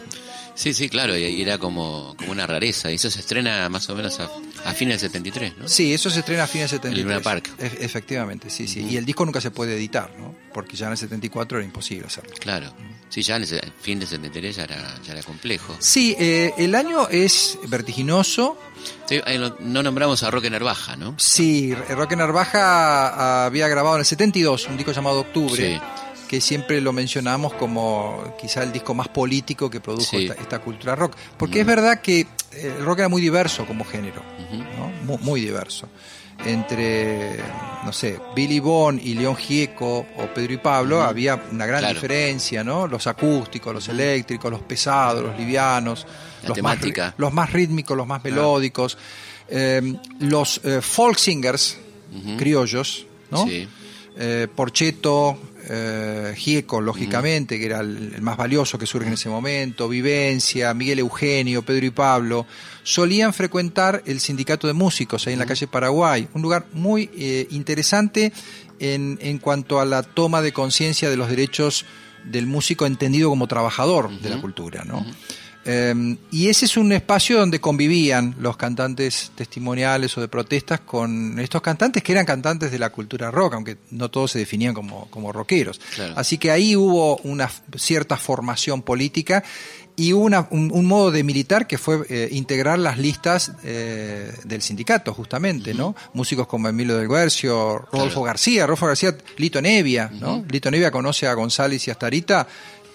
Sí, sí, claro, y era como, como una rareza. Y eso se estrena más o menos a, a fines del 73, ¿no? Sí, eso se estrena a fines de 73. El Luna Park. E- efectivamente, sí, sí. Y el disco nunca se puede editar, ¿no? Porque ya en el 74 era imposible hacerlo. Claro. Sí, ya en ese fin del 73 ya era, ya era complejo. Sí, eh, el año es vertiginoso. Sí, no nombramos a Roque Narvaja, ¿no? Sí, Roque Narvaja había grabado en el 72 un disco llamado Octubre, Sí. Que siempre lo mencionamos como quizá el disco más político que produjo Sí. esta, esta cultura rock. Porque es verdad que eh, el rock era muy diverso como género, muy, muy diverso. Entre, no sé, Billy Bond y León Gieco o Pedro y Pablo había una gran Claro. diferencia, ¿no? Los acústicos, los eléctricos, los pesados, los livianos, La los, temática. Más, los más rítmicos, los más melódicos, eh, los eh, folk singers criollos, ¿no? Sí. Eh, Porcheto, eh, Gieco, lógicamente, que era el, el más valioso que surge en ese momento, Vivencia, Miguel Eugenio, Pedro y Pablo, solían frecuentar el sindicato de músicos ahí en la calle Paraguay, un lugar muy eh, interesante en, en cuanto a la toma de conciencia de los derechos del músico entendido como trabajador de la cultura, ¿no? Eh, y ese es un espacio donde convivían los cantantes testimoniales o de protestas con estos cantantes que eran cantantes de la cultura rock, aunque no todos se definían como, como rockeros. Claro. Así que ahí hubo una cierta formación política y una- un, un modo de militar que fue eh, integrar las listas eh, del sindicato, justamente, ¿no? Músicos como Emilio del Guercio, Rodolfo Claro. García, Rodolfo García, Lito Nevia, ¿no? Lito Nevia conoce a González y a Starita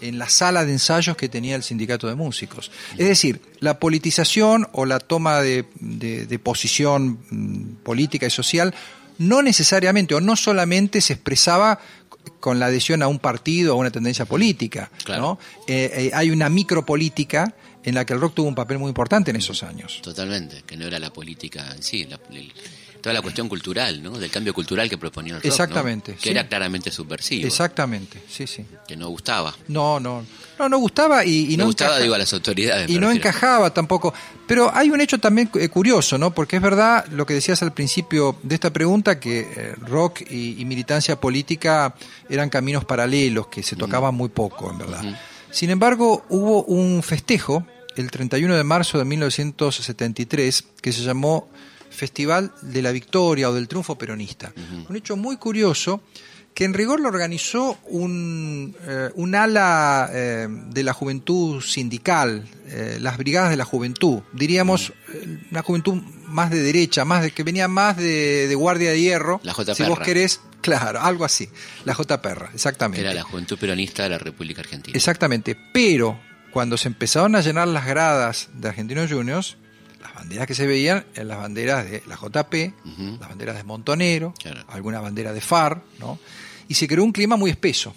en la sala de ensayos que tenía el sindicato de músicos. Es decir, la politización o la toma de, de- de posición mm, política y social no necesariamente o no solamente se expresaba con la adhesión a un partido o a una tendencia política. Claro. ¿no? Eh, eh, hay una micropolítica en la que el rock tuvo un papel muy importante en esos años. Totalmente, que no era la política en sí, la- el- toda la cuestión cultural, ¿no? Del cambio cultural que proponía el rock, ¿no? Exactamente, Que sí. era claramente subversivo, Exactamente, sí, sí. que no gustaba. No, no, no, no gustaba y, y no no gustaba, encaja- digo, a las autoridades. y no refiero. encajaba tampoco. Pero hay un hecho también eh, curioso, ¿no? Porque es verdad lo que decías al principio de esta pregunta, que eh, rock y, y militancia política eran caminos paralelos, que se tocaban muy poco, en verdad. Sin embargo, hubo un festejo el 31 de marzo de 1973 que se llamó Festival de la Victoria o del Triunfo Peronista. Un hecho muy curioso que en rigor lo organizó un, eh, un ala eh, de la juventud sindical, eh, las brigadas de la juventud, diríamos una juventud más de derecha, más de que venía más de, de guardia de hierro, La J. si vos querés, claro, algo así, la J. Perra, exactamente. era la juventud peronista de la República Argentina. Exactamente, pero cuando se empezaron a llenar las gradas de Argentinos Juniors, las banderas que se veían eran las banderas de la JP, las banderas de Montonero, Claro. alguna bandera de FAR, ¿no? Y se creó un clima muy espeso.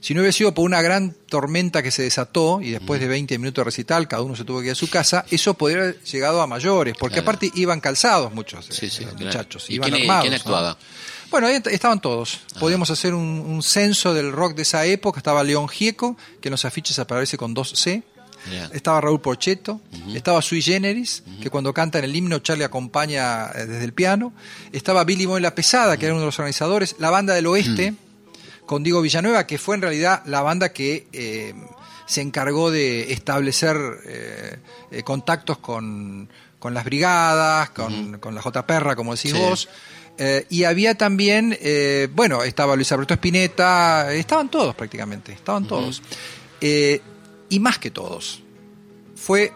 Si no hubiera sido por una gran tormenta que se desató y después de 20 minutos de recital cada uno se tuvo que ir a su casa, eso podría haber llegado a mayores, porque Claro. aparte iban calzados muchos eh, Sí, claro. muchachos, ¿Y iban quién- armados. quién ¿no? actuaba? Bueno, ahí estaban todos. Podíamos hacer un, un censo del rock de esa época. Estaba León Gieco, que en los afiches aparece con dos C. Estaba Raúl Porchetto, estaba Sui Generis, que cuando cantan el himno Charlie acompaña eh, desde el piano, estaba Billy Boy La Pesada, que era uno de los organizadores, la banda del oeste, con Diego Villanueva, que fue en realidad la banda que eh, se encargó de establecer eh, contactos con, con las brigadas, con, con la J. Perra, como decís Sí. vos. Eh, y había también, eh, bueno, estaba Luis Alberto Spinetta, estaban todos prácticamente, estaban todos. Eh, y más que todos, fue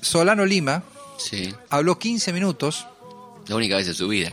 Solano Lima, Sí. habló 15 minutos La única vez en su vida.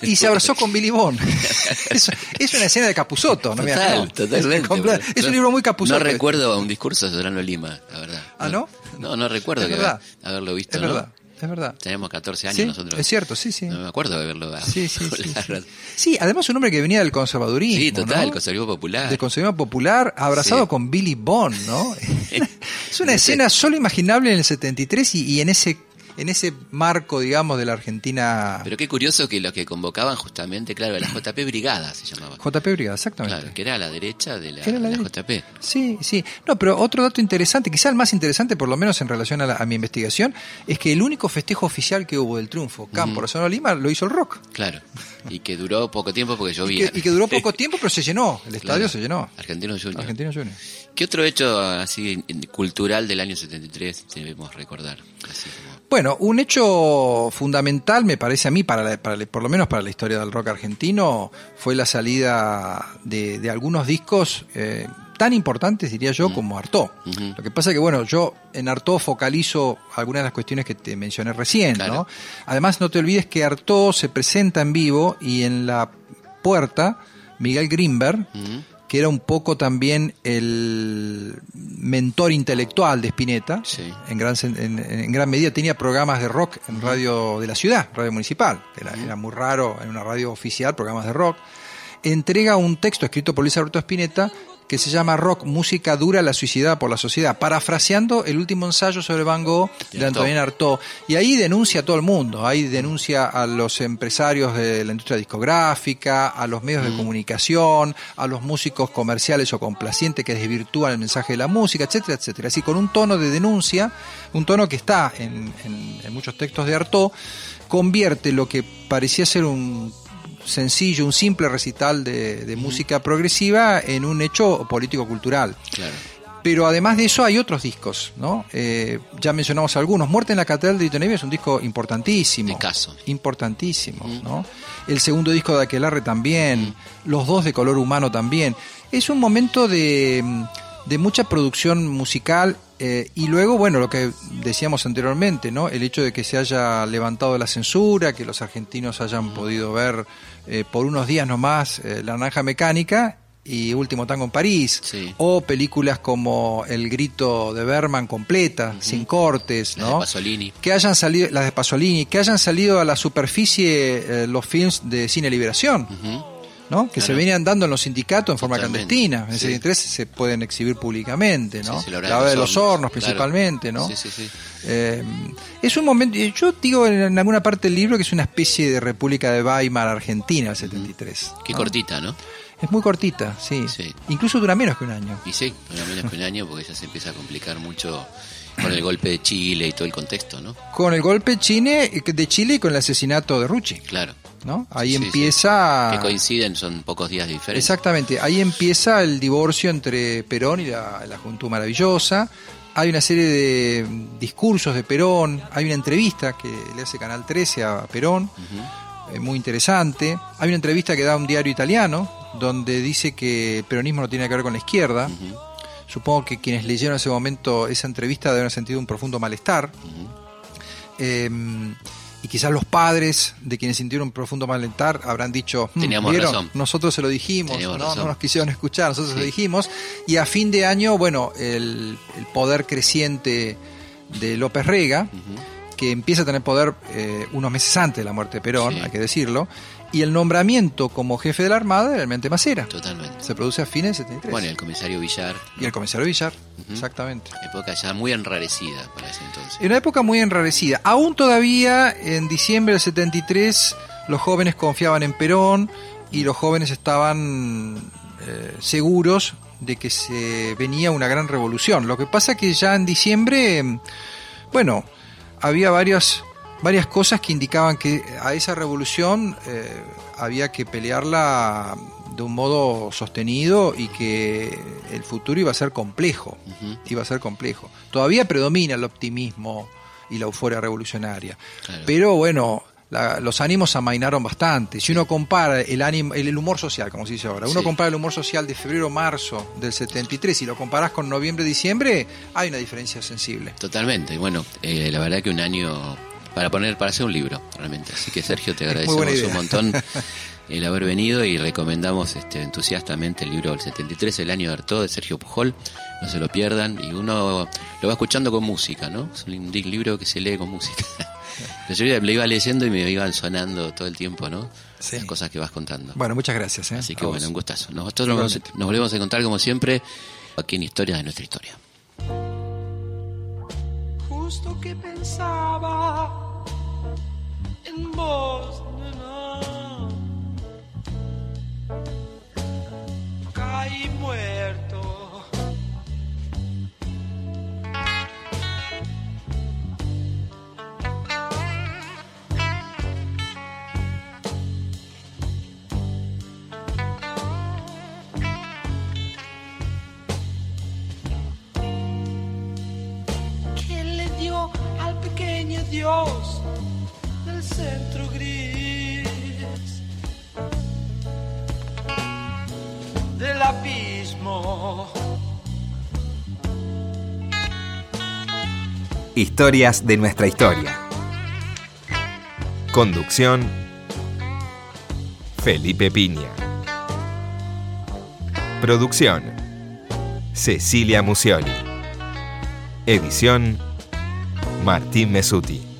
y se abrazó con Billy Bond. (laughs) es, es una escena de Capuzoto, ¿no? Total, totalmente. Es un libro muy Capuzoto. No recuerdo un discurso de Solano Lima, la verdad. ¿Ah, no? No, no recuerdo que haberlo visto, Es ¿no? verdad, es verdad. Tenemos 14 años Sí, nosotros. es cierto, sí, sí. No me acuerdo de haberlo Sí, sí, (laughs) sí, sí. Sí, además un hombre que venía del conservadurismo. Sí, total, ¿no? conservativo popular. Del conservadurismo popular, abrazado con Billy Bond, ¿no? (laughs) es una escena solo imaginable en el 73 y, y en ese en ese marco, digamos, de la Argentina. Pero qué curioso que los que convocaban justamente, claro, la JP Brigada se llamaba. JP Brigada, exactamente. Claro, que era a la derecha de la, Era la de la derecha. JP. Sí, sí. No, pero otro dato interesante, quizá el más interesante, por lo menos en relación a, la- a mi investigación, es que el único festejo oficial que hubo del triunfo Campo Rosano Lima lo hizo el rock. Claro. Y que duró poco tiempo porque Y llovía. que, y que duró (laughs) poco tiempo, pero se llenó. El estadio Claro. se llenó. Argentino Junior. Argentino Junior. ¿Qué otro hecho así cultural del año 73 debemos recordar? Así como- Bueno, un hecho fundamental, me parece a mí, para, la- para la- por lo menos para la historia del rock argentino, fue la salida de, de algunos discos eh, tan importantes, diría yo, como Artó. Ujú. Lo que pasa es que, bueno, yo en Artó focalizo algunas de las cuestiones que te mencioné recién, Claro. ¿no? Además, no te olvides que Artó se presenta en vivo y en la puerta, Miguel Grimberg. Que era un poco también el mentor intelectual de Spinetta. Sí. En, gran, en, en gran medida tenía programas de rock en radio de la ciudad, radio municipal, era, era muy raro en una radio oficial, programas de rock. Entrega un texto escrito por Luis Alberto Spinetta que se llama Rock, música dura, la suicidada por la sociedad, parafraseando el último ensayo sobre Van Gogh de. Antonin Artaud. Y ahí denuncia a todo el mundo, ahí denuncia a los empresarios de la industria discográfica, a los medios de comunicación, a los músicos comerciales o complacientes que desvirtúan el mensaje de la música, etcétera, etcétera. Así con un tono de denuncia, un tono que está en, en- en muchos textos de Artaud, convierte lo que parecía ser un sencillo, un simple recital de, de música progresiva en un hecho político-cultural. Claro. Pero además de eso hay otros discos, ¿no? Eh, ya mencionamos algunos. Muerte en la Catedral de Tito Nevia es un disco importantísimo. De caso. Importantísimo, ¿no? El segundo disco de Aquelarre también. Los dos de color humano también. Es un momento de, de mucha producción musical eh, y luego, bueno, lo que decíamos anteriormente, ¿no? El hecho de que se haya levantado la censura, que los argentinos hayan podido ver eh, por unos días nomás eh, La Naranja Mecánica y Último Tango en París, Sí. o películas como El Grito de Berman completa, sin cortes, Las de ¿no? Pasolini. que hayan salido, las de Pasolini, que hayan salido a la superficie eh, los films de Cine Liberación. ¿No? Que se venían dando en los sindicatos en forma clandestina. En sí. 73 se pueden exhibir públicamente, ¿no? Sí, la hora de los hornos, claro. principalmente, ¿no? Sí. Eh, es un momento, yo digo en, alguna parte del libro que es una especie de República de Weimar Argentina, el 73. Qué ¿no? cortita, ¿no? Es muy cortita, sí. Sí. Incluso dura menos que un año. Y sí, dura menos que un año porque ya se empieza a complicar mucho con el golpe de Chile y todo el contexto, ¿no? Con el golpe Chile, de Chile y con el asesinato de Rucci, Claro. ¿No? Ahí Sí, sí. empieza... Que coinciden, son pocos días de diferencia. Exactamente, ahí empieza el divorcio entre Perón y la, la Juventud Maravillosa. Hay una serie de discursos de Perón, hay una entrevista que le hace Canal 13 a Perón, eh, muy interesante. Hay una entrevista que da un diario italiano, donde dice que el peronismo no tiene que ver con la izquierda. Supongo que quienes leyeron en ese momento esa entrevista deben haber sentido un profundo malestar. Eh, y quizás los padres de quienes sintieron un profundo malestar habrán dicho, "Hmm, Teníamos ¿vieron? razón. nosotros se lo dijimos, ¿no? nos quisieron escuchar, nosotros se lo dijimos. Y a fin de año, bueno, el, el poder creciente de López Rega, que empieza a tener poder eh, unos meses antes de la muerte de Perón, Sí. hay que decirlo, y el nombramiento como jefe de la Armada de Almirante Macera. Totalmente. Se produce a fines del 73. Bueno, el comisario Villar, Y el comisario Villar, Ujú. exactamente. época ya muy enrarecida para ese entonces. En una época muy enrarecida. Aún todavía, en diciembre del 73, los jóvenes confiaban en Perón y los jóvenes estaban eh, seguros de que se venía una gran revolución. Lo que pasa que ya en diciembre, mm, bueno, había varias, varias cosas que indicaban que a esa revolución eh, había que pelearla de un modo sostenido y que el futuro iba a ser complejo, iba a ser complejo. Todavía predomina el optimismo y la euforia revolucionaria, Claro. pero bueno, la- los ánimos amainaron bastante. Si uno compara el, ánimo, el, el humor social, como se dice ahora, uno Sí. compara el humor social de febrero-marzo del 73 y lo comparás con noviembre-diciembre, hay una diferencia sensible. Totalmente. Bueno, eh, la verdad que un año para poner, para hacer un libro, realmente. Así que Sergio, te (laughs) agradecemos un montón el haber venido y recomendamos este, entusiastamente el libro del 73, El año de Artaud, de Sergio Pujol. No se lo pierdan y uno lo va escuchando con música, ¿no? Es un li- libro que se lee con música. (laughs) Yo lo iba leyendo y me iban sonando todo el tiempo, ¿no? Sí. Las cosas que vas contando. Bueno, muchas gracias. ¿eh? Así que bueno, un gustazo. Nosotros nos, nos volvemos a encontrar como siempre aquí en Historias de nuestra historia. Justo que pensaba en vos, nena. Caí muerto. Dios del centro gris del abismo. Historias de nuestra historia. Conducción. Felipe Piña. Producción. Cecilia Musioli. Edición. Martín Mesuti.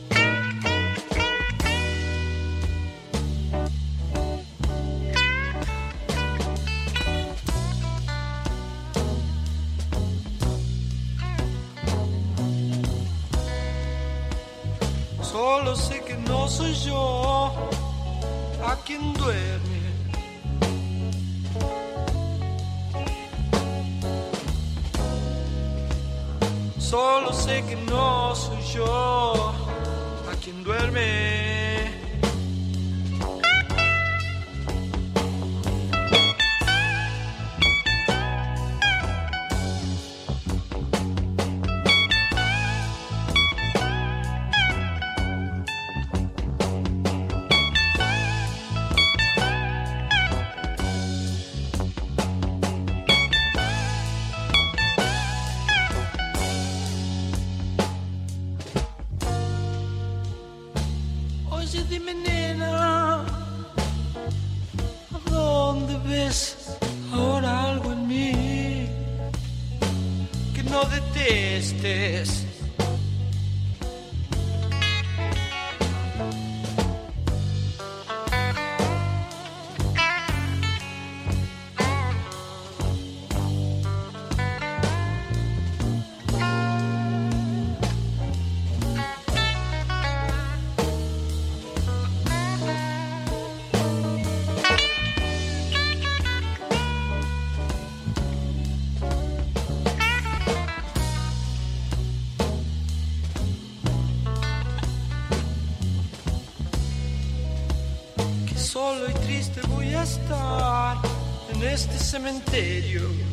Solo sé que no soy yo a quien duerme. Cementerio.